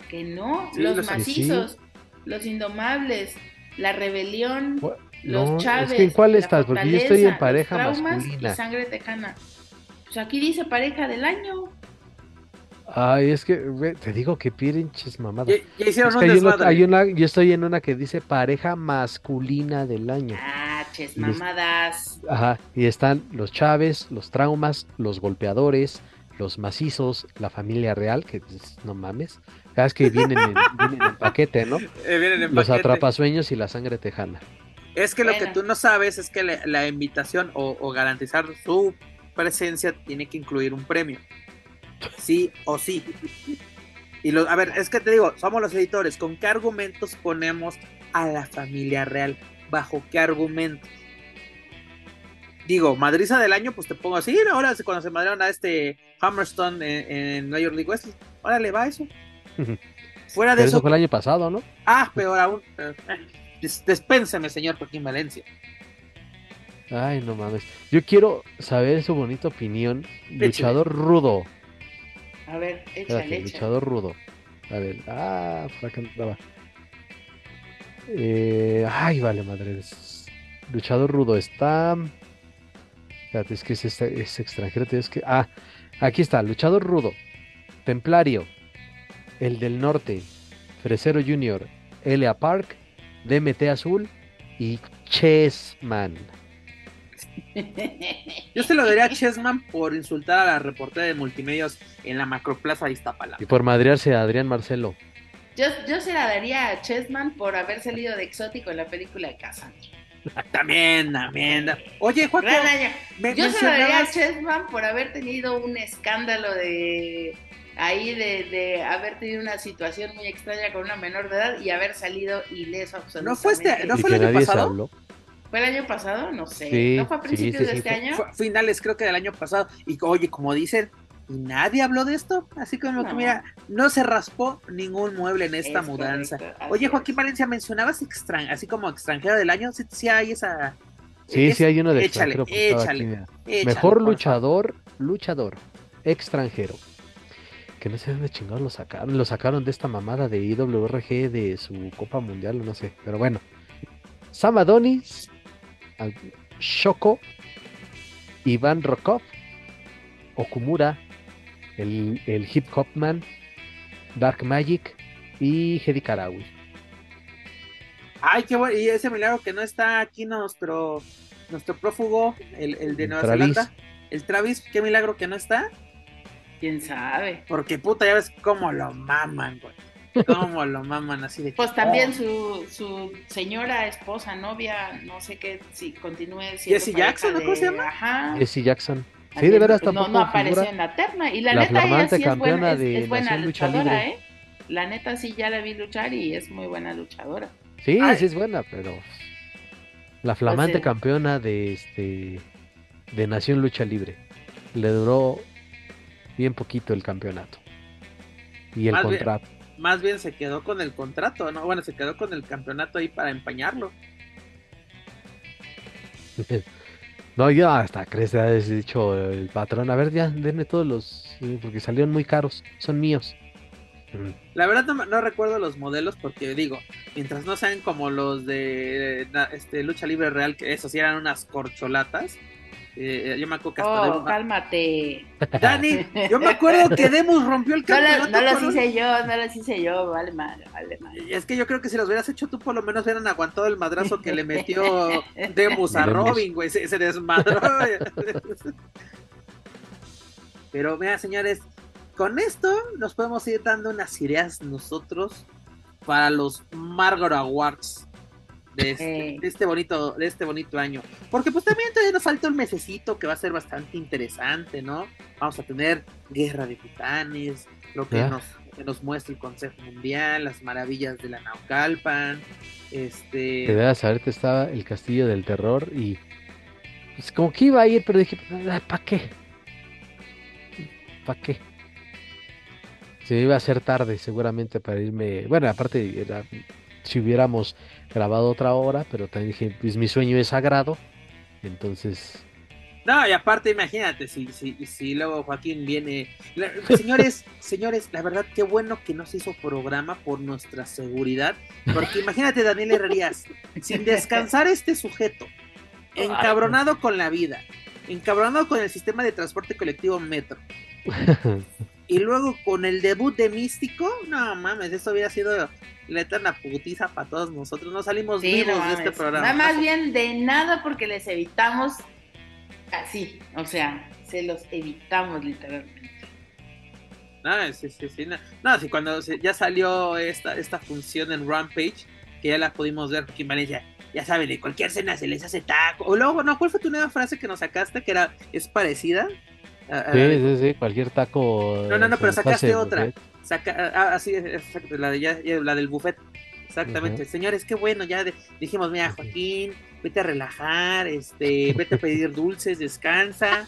Que no, Sí, los los- macizos, los indomables, la rebelión, los Chávez. es que ¿en cuál estás? Porque yo estoy en pareja masculina. Y sangre tejana. Pues aquí dice pareja del año. Ay, es que te digo que pinches mamadas. Ya, ya hicieron Es un que hay, una- desmadre. hay una, yo estoy en una que dice pareja masculina del año. Ah, mamadas. Ajá, y están los Chávez, los traumas, los golpeadores, los macizos, la familia real, que no mames. Cada vez que vienen en, vienen en paquete, ¿no? Eh, vienen en Los paquete. atrapasueños y la sangre tejana. Es que lo que tú no sabes es que la, la invitación o, o garantizar su presencia tiene que incluir un premio. Sí o sí. Y lo, a ver, es que te digo, somos los editores. ¿Con qué argumentos ponemos a la familia real? ¿Bajo qué argumentos? Digo, madriza del año, pues te pongo así. Ahora cuando se madrearon a este Hammerstone en, en New York League West, órale, va eso. Fuera de Pero eso, eso fue el año pasado, ¿no? ah, peor aún. eh, des- Despénseme, señor Joaquín Valencia. Ay, no mames. Yo quiero saber su bonita opinión. Luchador rudo. A ver, échale, Espérate, échale. luchador rudo. A ver, ah, por acá andaba. Eh, ay, vale, madre. Luchador rudo está. Espérate, es que es, este- es extranjero. tienes que. Ah, aquí está, luchador rudo. Templario. El del norte. Fresero Junior. L.A. Park. DMT Azul. Y Chessman. Yo se lo daría a Chessman por insultar a la reportera de multimedios en la macroplaza de Iztapalapa. Y por madrearse a Adrián Marcelo. Yo, yo se la daría a Chessman por haber salido de exótico en la película de Cassandra. También, también. Oye, año. me- Yo se la daría a Chessman por haber tenido un escándalo de ahí de, de haber tenido una situación muy extraña con una menor de edad y haber salido ileso absolutamente. ¿No fue este- no fue el año nadie se pasado? habló. ¿Fue el año pasado? No sé. Sí, ¿No fue a sí, principios sí, de sí, este fue- año? Fue finales creo que del año pasado. Y oye, como dicen, y nadie habló de esto. Así como que mira, no se raspó ningún mueble en esta Es mudanza. correcto, Oye, es. Joaquín Valencia, mencionabas extran así como extranjero del año. Sí, sí hay esa. Sí, es- sí, hay uno de échale, extranjero cada échale, échale, Mejor luchador, luchador, extranjero. Que no sé dónde chingados lo sacaron. Lo sacaron de esta mamada de IWRG de su Copa Mundial, no sé. Pero bueno. Sam Adonis, Shoko, Iván Rokov, Okumura, el, el Hip Hop Man, Dark Magic y Hedy Karawi. Ay, qué bueno. Y ese milagro que no está aquí nuestro, nuestro prófugo, el, el de Nueva Travis. Zelanda. El Travis, qué milagro que no está. ¿Quién sabe? Porque puta, ya ves cómo lo maman, güey. Cómo lo maman así de. Pues también Oh. su, su señora, esposa, novia, no sé qué, si continúe siendo Jessie pareja Jackson, ¿no? de- ¿Cómo se llama? Ajá. Jesse Jackson. Sí, de veras pues, tampoco no, no apareció figura. en la terna. Y la, La neta, ella flamante sí es buena, es, es luchadora, Libre. ¿eh? La neta sí ya la vi luchar y es muy buena luchadora. Sí, Ay. sí es buena, pero la flamante Pues, eh, campeona de este de Nación Lucha Libre le duró bien poquito el campeonato y el Más bien. contrato. Más bien se quedó con el contrato, ¿no? Bueno, se quedó con el campeonato ahí para empañarlo. No, yo hasta crees que ha dicho el patrón, a ver ya, denme todos los eh, porque salieron muy caros, son míos. Mm, La verdad no, no recuerdo los modelos porque digo, mientras no sean como los de na- este, lucha libre real, que esos sí eran unas corcholatas. Eh, yo me acuerdo que hasta Oh, Demus- cálmate. Dani, yo me acuerdo que Demus rompió el No, campeonato. lo- no los hice yo, no los hice yo, vale madre, vale. Y Es que yo creo que si los hubieras hecho tú, por lo menos hubieran aguantado el madrazo que le metió Demus a. Robin, güey. Se, se desmadró. Pero vean, señores, con esto nos podemos ir dando unas ideas nosotros para los Margot Awards de este, Eh. de este bonito, de este bonito año. Porque pues también todavía nos falta un mesecito que va a ser bastante interesante, ¿no? Vamos a tener Guerra de Titanes, lo que Ah. nos que nos muestre el Consejo Mundial, las maravillas de la Naucalpan, este... Te debes saber que estaba el Castillo del Terror y pues como que iba a ir, pero dije, ¿para qué? ¿Para qué? Se iba a hacer tarde seguramente para irme, bueno, aparte era, si hubiéramos grabado otra hora, pero también dije, pues mi sueño es sagrado, entonces no, y aparte, imagínate, si, si, si luego Joaquín viene. señores, señores, la verdad, qué bueno que no se hizo programa por nuestra seguridad. Porque imagínate, Daniel Herrerías, sin descansar este sujeto, encabronado con la vida, encabronado con el sistema de transporte colectivo Metro. y luego con el debut de Místico, no mames, eso hubiera sido la eterna putiza para todos nosotros. No salimos vivos de este programa. Nada más bien de nada porque les evitamos Así, o sea, se los evitamos literalmente. No, sí, sí, sí. No, sí, cuando ya salió esta, esta función en Rampage, que ya la pudimos ver aquí en Valencia, ya saben, de cualquier cena se les hace taco. O luego, no, ¿cuál fue tu nueva frase que nos sacaste que era, es parecida? Sí, sí, sí, cualquier taco. No, no, no, pero sacaste otra. Saca, ah, ah sí, la, de, ya, la del buffet. Exactamente. Señores, qué bueno, ya dijimos, mira, Joaquín, vete a relajar, este, vete a pedir dulces, descansa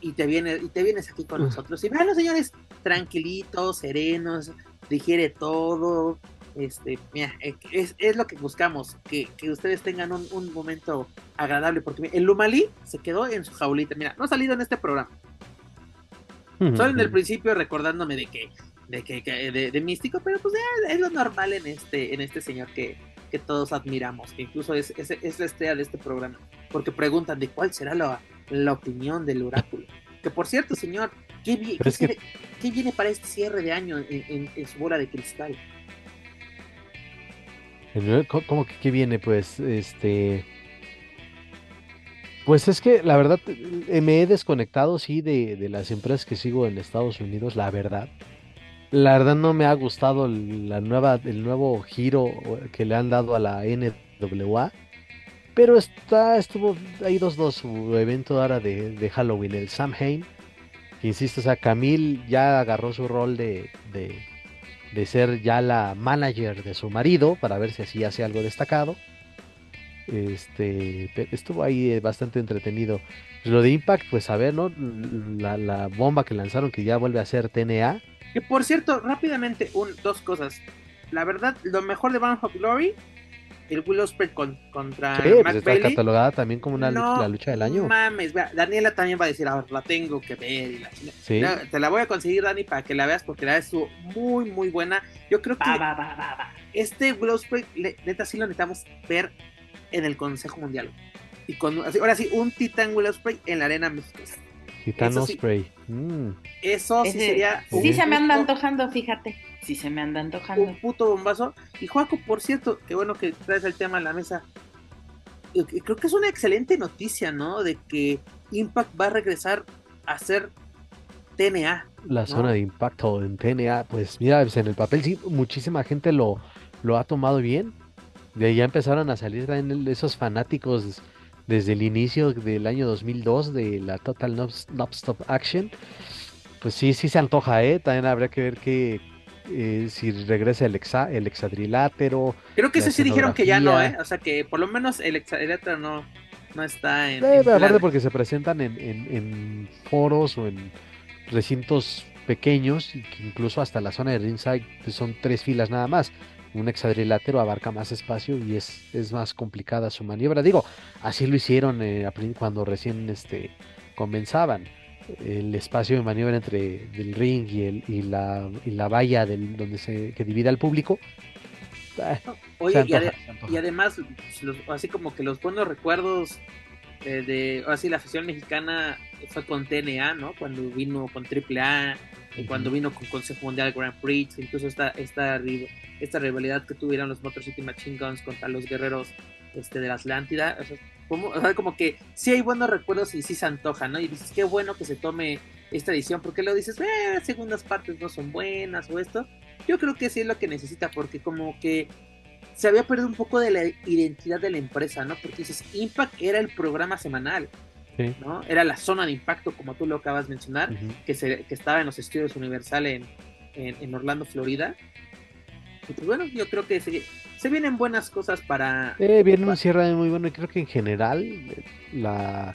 y te vienes, y te vienes aquí con nosotros. Y vean, señores, tranquilitos, serenos, digiere todo. Este, mira, eh, es, es lo que buscamos, que, que ustedes tengan un, un, momento agradable, porque el Lumalí se quedó en su jaulita. Mira, no ha salido en este programa. Solo en el principio recordándome de que de, que, de, místico, pero pues es lo normal en este, en este señor que, que todos admiramos, que incluso es, es, es, la estrella de este programa, porque preguntan de cuál será la, la opinión del oráculo. Que por cierto, señor, ¿qué, qué, viene para este cierre de año en, en, su bola de cristal? ¿Cómo que qué viene? Pues, este... Pues es que la verdad me he desconectado, sí, de, de las empresas que sigo en Estados Unidos, la verdad. La verdad no me ha gustado la nueva, el nuevo giro que le han dado a la NWA. Pero está, estuvo, hay dos, dos, su evento ahora de, de Halloween, el Samhain. Que insisto, o sea, Camille ya agarró su rol de, de, de ser ya la manager de su marido para ver si así hace algo destacado. Este, estuvo ahí eh, bastante entretenido. Pues lo de Impact, pues a ver, ¿no? La, bomba que lanzaron que ya vuelve a ser TNA que por cierto, rápidamente, un, dos cosas. La verdad, lo mejor de Bound of Glory, el Willow Spread contra sí, pues está catalogada también como una lucha, la lucha del año. mames, Daniela también va a decir, ahora la tengo que ver. Y la ¿Sí? te la voy a conseguir, Dani, para que la veas, porque la estuvo muy, muy buena. Yo creo que este Willow Spread, neta, sí lo necesitamos ver en el Consejo Mundial. Y con, ahora sí, un Titan Willow Spray en la Arena México. Titano Spray. Mm. Eso sí sería. Sí, se me anda antojando, fíjate. Sí, se me anda antojando. Un puto bombazo. Y Juaco, por cierto, qué bueno que traes el tema a la mesa. Creo que es una excelente noticia, ¿no? De que Impact va a regresar a ser TNA. La zona de impacto en TNA, pues mira, pues, en el papel sí, muchísima gente lo, lo ha tomado bien. De ahí ya empezaron a salir esos fanáticos desde el inicio del año 2002 de la Total Non Stop Action. Pues sí, sí se antoja, ¿eh? También habría que ver que eh, si regresa el, exa, el hexadrilátero. Creo que ese sí dijeron que ya no, ¿eh? O sea que por lo menos el hexadrilátero no, no está en. Eh, aparte porque se presentan en, en, foros o en recintos pequeños, incluso hasta la zona de ringside pues son tres filas nada más un hexadrilátero abarca más espacio y es, es más complicada su maniobra. Digo, así lo hicieron eh, cuando recién este, comenzaban. El espacio de maniobra entre el ring y, el, y, la, y la valla del, donde se que divide al público. Ah, Oye, y, además, así como que los buenos recuerdos eh, de, así la afición mexicana fue con TNA, ¿no? Cuando vino con AAA, y cuando vino con Consejo Mundial Grand Prix, incluso esta, esta esta rivalidad que tuvieron los Motor City Machine Guns contra los guerreros este, de la Atlántida. O sea, como, como que sí hay buenos recuerdos y sí se antoja, ¿no? Y dices, qué bueno que se tome esta edición, porque luego dices, eh, segundas partes no son buenas o esto. Yo creo que sí es lo que necesita, porque como que se había perdido un poco de la identidad de la empresa, ¿no? Porque dices, Impact era el programa semanal. ¿no? Era la zona de impacto, como tú lo acabas de mencionar, que, se, que estaba en los estudios Universal en, en, Orlando, Florida. Y pues bueno, yo creo que se, se vienen buenas cosas para... Eh, viene un cierre muy bueno y creo que en general la,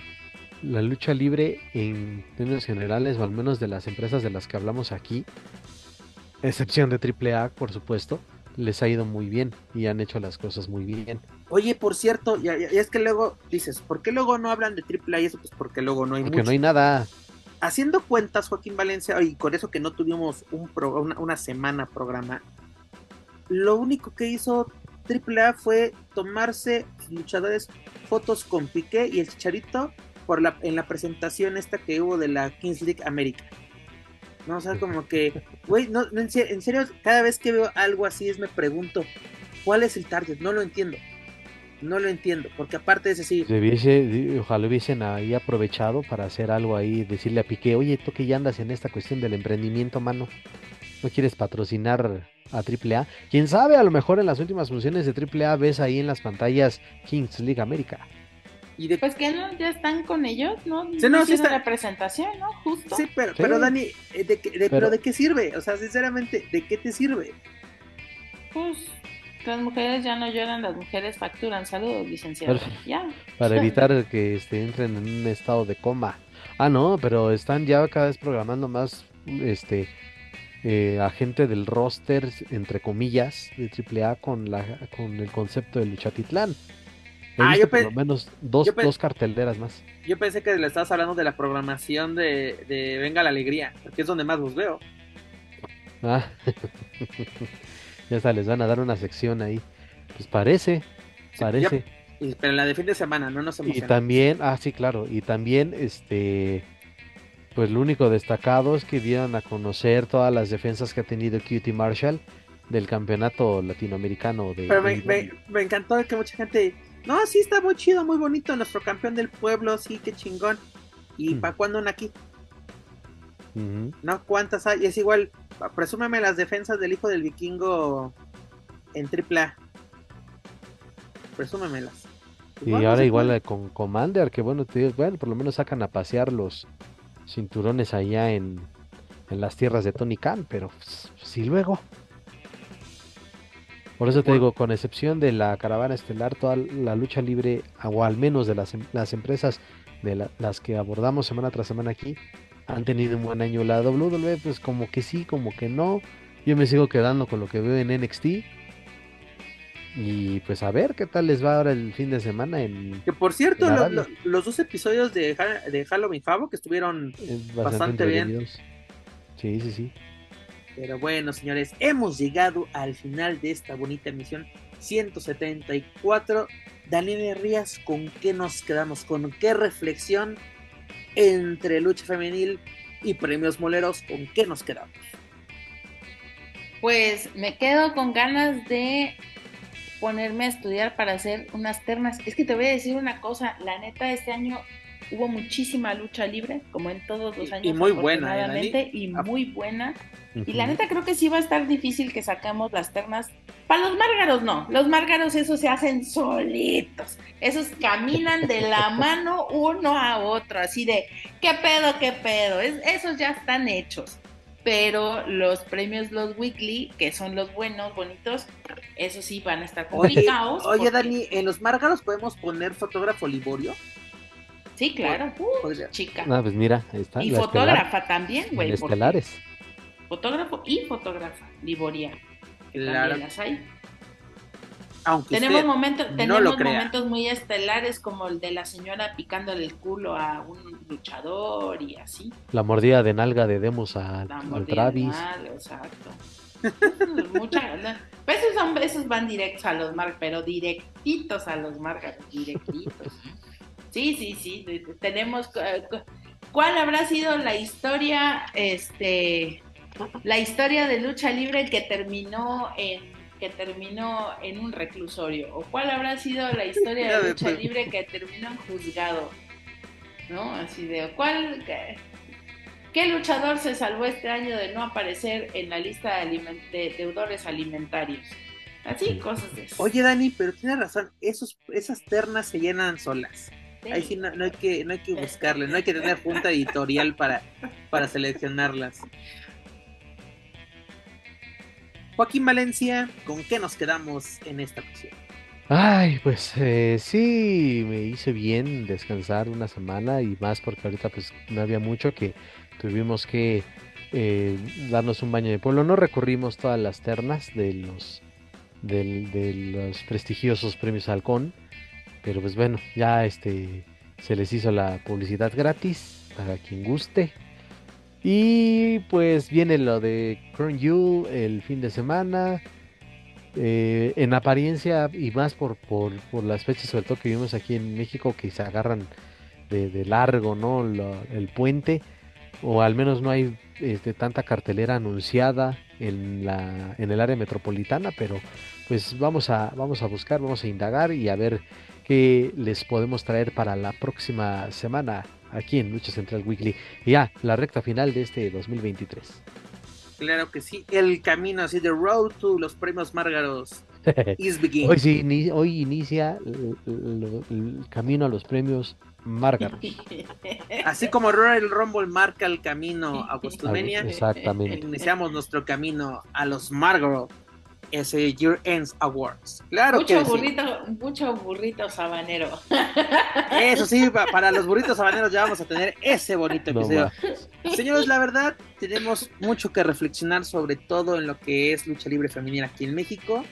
la lucha libre en términos generales, o al menos de las empresas de las que hablamos aquí, excepción de AAA, por supuesto, les ha ido muy bien y han hecho las cosas muy bien. Oye, por cierto, ya, es que luego dices, ¿por qué luego no hablan de AAA y eso? Pues porque luego no hay Porque no hay nada. Haciendo cuentas, Joaquín Valencia, y con eso que no tuvimos un una, semana programa, lo único que hizo AAA fue tomarse luchadores fotos con Piqué y el Chicharito por la, en la presentación esta que hubo de la Kings League América. No, o sea, como que, güey, no, en serio, cada vez que veo algo así es me pregunto, ¿cuál es el target? No lo entiendo. No lo entiendo, porque aparte es así. Debiese, ojalá hubiesen ahí aprovechado para hacer algo ahí, decirle a Piqué, oye, tú que ya andas en esta cuestión del emprendimiento, mano, ¿no quieres patrocinar a AAA? Quién sabe, a lo mejor en las últimas funciones de AAA ves ahí en las pantallas Kings League América. Y después que no, ya están con ellos, ¿no? Sí, no, sí está... representación, ¿no? Justo. Sí, pero, pero Dani, eh, ¿de, de, pero... ¿de qué sirve? O sea, sinceramente, ¿de qué te sirve? Pues las mujeres ya no lloran, las mujeres facturan. Saludos, licenciado. ya. Para evitar que este, entren en un estado de coma. Ah, no, pero están ya cada vez programando más este eh, a gente del roster, entre comillas, de AAA con, la, con el concepto de Luchatitlán ah, yo por lo menos dos, dos carteleras más. Yo pensé que le estabas hablando de la programación de, de Venga la Alegría, porque es donde más los veo. Ah, ya está, les van a dar una sección ahí. Pues parece, parece. pero en la de fin de semana, no nos Y también, ah, sí, claro, y también, este, pues lo único destacado es que dieron a conocer todas las defensas que ha tenido Cutie Marshall del campeonato latinoamericano. De, pero me, me, me encantó que mucha gente no, sí está muy chido, muy bonito. Nuestro campeón del pueblo, sí, qué chingón. ¿Y mm. para cuándo en aquí? ¿No? ¿Cuántas hay? Es igual, presúmeme las defensas del hijo del vikingo en AAA. Presúmemelas. Y ahora igual con Commander, que bueno, te bueno, por lo menos sacan a pasear los cinturones allá en, en las tierras de Tony Khan, pero sí pues, luego. Por eso te digo, con excepción de la caravana estelar, toda la lucha libre, o al menos de las, em, las empresas de las que abordamos semana tras semana aquí, han tenido un buen año. La WWE, pues como que sí, como que no. Yo me sigo quedando con lo que veo en NXT. Y pues a ver qué tal les va ahora el fin de semana en... Que por cierto, los dos episodios de, de Halloween Favo que estuvieron bastante bien. Sí, sí, sí. Pero bueno, señores, hemos llegado al final de esta bonita emisión 174. Daniel Rías, ¿con qué nos quedamos? ¿Con qué reflexión entre lucha femenil y premios moleros? ¿Con qué nos quedamos? Pues me quedo con ganas de ponerme a estudiar para hacer unas ternas. Es que te voy a decir una cosa, la neta, este año hubo muchísima lucha libre, como en todos los años. Y muy buena, ¿eh, Y muy buena. Y la neta creo que sí va a estar difícil que saquemos las ternas. Para los márgaros no, los márgaros esos se hacen solitos. Esos caminan de la mano uno a otro, así de, ¿qué pedo, qué pedo? esos ya están hechos. Pero los premios, los weekly, que son los buenos, bonitos, esos sí van a estar complicados. Oye, Dani, ¿en los márgaros podemos poner fotógrafo Liborio? Sí, claro, uh, chica. Ah, pues mira, ahí está. Y fotógrafa también, güey. Estelares fotógrafo y fotógrafa, Liboria. Claro. las hay. Aunque tenemos momentos, tenemos momentos muy estelares como el de la señora picándole el culo a un luchador y así. La mordida de nalga de Demos a, al Travis. exacto. Mucha, pues esos, son, esos van directos a los mar, pero directitos a los marcas, directitos. Sí, sí, sí. Tenemos. ¿Cuál habrá sido la historia este, la historia de lucha libre que terminó en que terminó en un reclusorio o cuál habrá sido la historia de lucha libre que terminó en juzgado no así de cuál qué, luchador se salvó este año de no aparecer en la lista de, deudores alimentarios así cosas de eso. oye Dani pero tienes razón esos esas ternas se llenan solas. Ahí sí no, hay que, no hay que buscarle, no hay que tener junta editorial para, para seleccionarlas. Joaquín Valencia, ¿con qué nos quedamos en esta ocasión? Ay, pues eh, sí, me hice bien descansar una semana y más porque ahorita pues no había mucho que tuvimos que eh, darnos un baño de pueblo. No recorrimos todas las ternas de los, del- de los prestigiosos premios Halcón, pero pues bueno, ya este se les hizo la publicidad gratis para quien guste. Y pues viene lo de Crown Jewel el fin de semana. eh, en apariencia y más por, por, por las fechas, sobre todo que vimos aquí en México, que se agarran de, largo, ¿no? El puente, o al menos no hay este, tanta cartelera anunciada en, la, en el área metropolitana, pero pues vamos a, vamos a buscar, vamos a indagar y a ver qué les podemos traer para la próxima semana aquí en Lucha Central Weekly. Y ya, la recta final de este 2023. Claro que sí, el camino así de Road to los premios Márgaros is begin. Hoy, sí, hoy inicia el, el- el camino a los premios Margaret. Así como Royal Rumble marca el camino a Costumenia, Exactamente. iniciamos nuestro camino a los Margaret ese Year Ends Awards. Claro mucho que sí. burrito, mucho burrito sabanero. Eso sí, pa- para los burritos habaneros ya vamos a tener ese bonito episodio. Señores, la verdad, tenemos mucho que reflexionar sobre todo en lo que es lucha libre femenina aquí en México.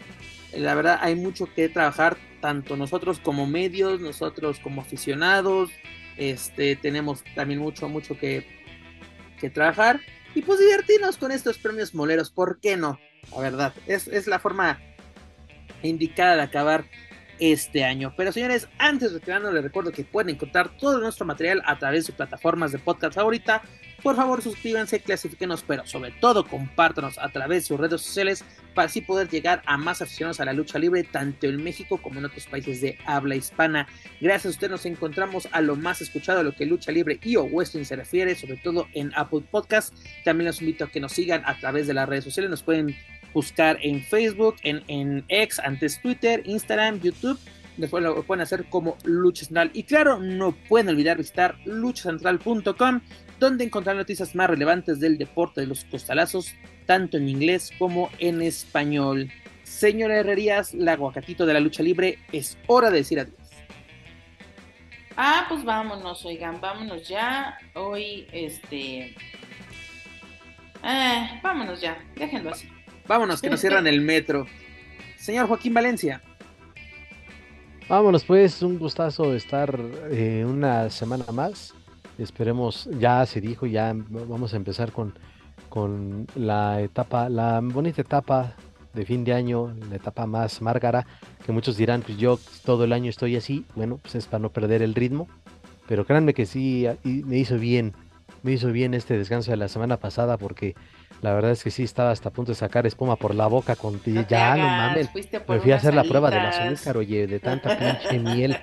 La verdad, hay mucho que trabajar, tanto nosotros como medios, nosotros como aficionados. Este, tenemos también mucho, mucho que, que trabajar. Y pues divertirnos con estos premios moleros, ¿por qué no? La verdad, es, es la forma indicada de acabar este año. Pero señores, antes de retirarnos les recuerdo que pueden encontrar todo nuestro material a través de sus plataformas de podcast favorita. Por favor, suscríbanse, clasifíquenos, pero sobre todo compártanos a través de sus redes sociales para así poder llegar a más aficionados a la lucha libre, tanto en México como en otros países de habla hispana. Gracias a usted nos encontramos a lo más escuchado a lo que lucha libre y o wrestling se refiere, sobre todo en Apple Podcast. También los invito a que nos sigan a través de las redes sociales, nos pueden buscar en Facebook, en, en X, antes Twitter, Instagram, YouTube. Después lo pueden hacer como Lucha Central. Y claro, no pueden olvidar visitar luchacentral.com, donde encontrar noticias más relevantes del deporte de los costalazos, tanto en inglés como en español. Señora Herrerías, la aguacatito de la lucha libre, es hora de decir adiós. Ah, pues vámonos, oigan, vámonos ya. Hoy, este. Eh, vámonos ya, déjenlo así. Vámonos, que nos cierran el metro. Señor Joaquín Valencia, Vámonos pues, un gustazo estar eh, una semana más. Esperemos, ya se dijo, ya vamos a empezar con, con la etapa, la bonita etapa de fin de año, la etapa más márgara, que muchos dirán, pues yo todo el año estoy así, bueno, pues es para no perder el ritmo, pero créanme que sí, me hizo bien, me hizo bien este descanso de la semana pasada porque la verdad es que sí estaba hasta a punto de sacar espuma por la boca con No te ya no mames. Me fui a hacer la prueba del alitas. azúcar, oye, de tanta pinche miel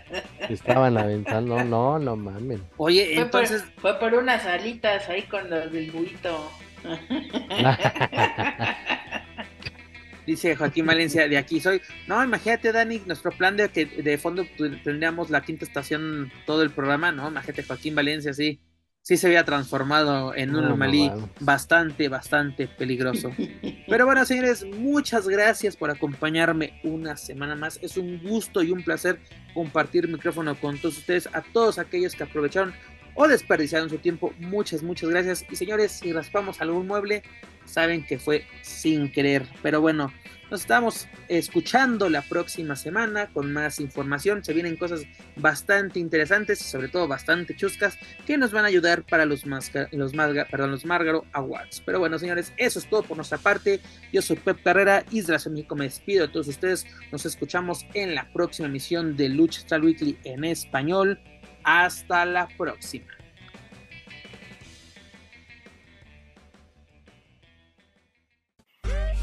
que estaba en la ventana. No, no, no mamen. oye, Fue, entonces, por, fue por unas alitas ahí con los del buito. dice Joaquín Valencia, de aquí soy. No, imagínate, Dani, nuestro plan de que de fondo tu- tendríamos la quinta estación todo el programa, ¿no? Imagínate, Joaquín Valencia, sí. Sí se había transformado en un No, no malí bastante, bastante peligroso. Pero bueno, señores, muchas gracias por acompañarme una semana más. Es un gusto y un placer compartir micrófono con todos ustedes, a todos aquellos que aprovecharon o desperdiciaron su tiempo. Muchas, muchas gracias. Y señores, si raspamos algún mueble, saben que fue sin querer. Pero bueno, nos estamos escuchando la próxima semana con más información. Se vienen cosas bastante interesantes y sobre todo bastante chuscas que nos van a ayudar para los, perdón, los Margaro Awards. Pero bueno, señores, eso es todo por nuestra parte. Yo soy Pep Carrera, Isla México, me despido de todos ustedes. Nos escuchamos en la próxima emisión de Lucha Star Weekly en español. Hasta la próxima.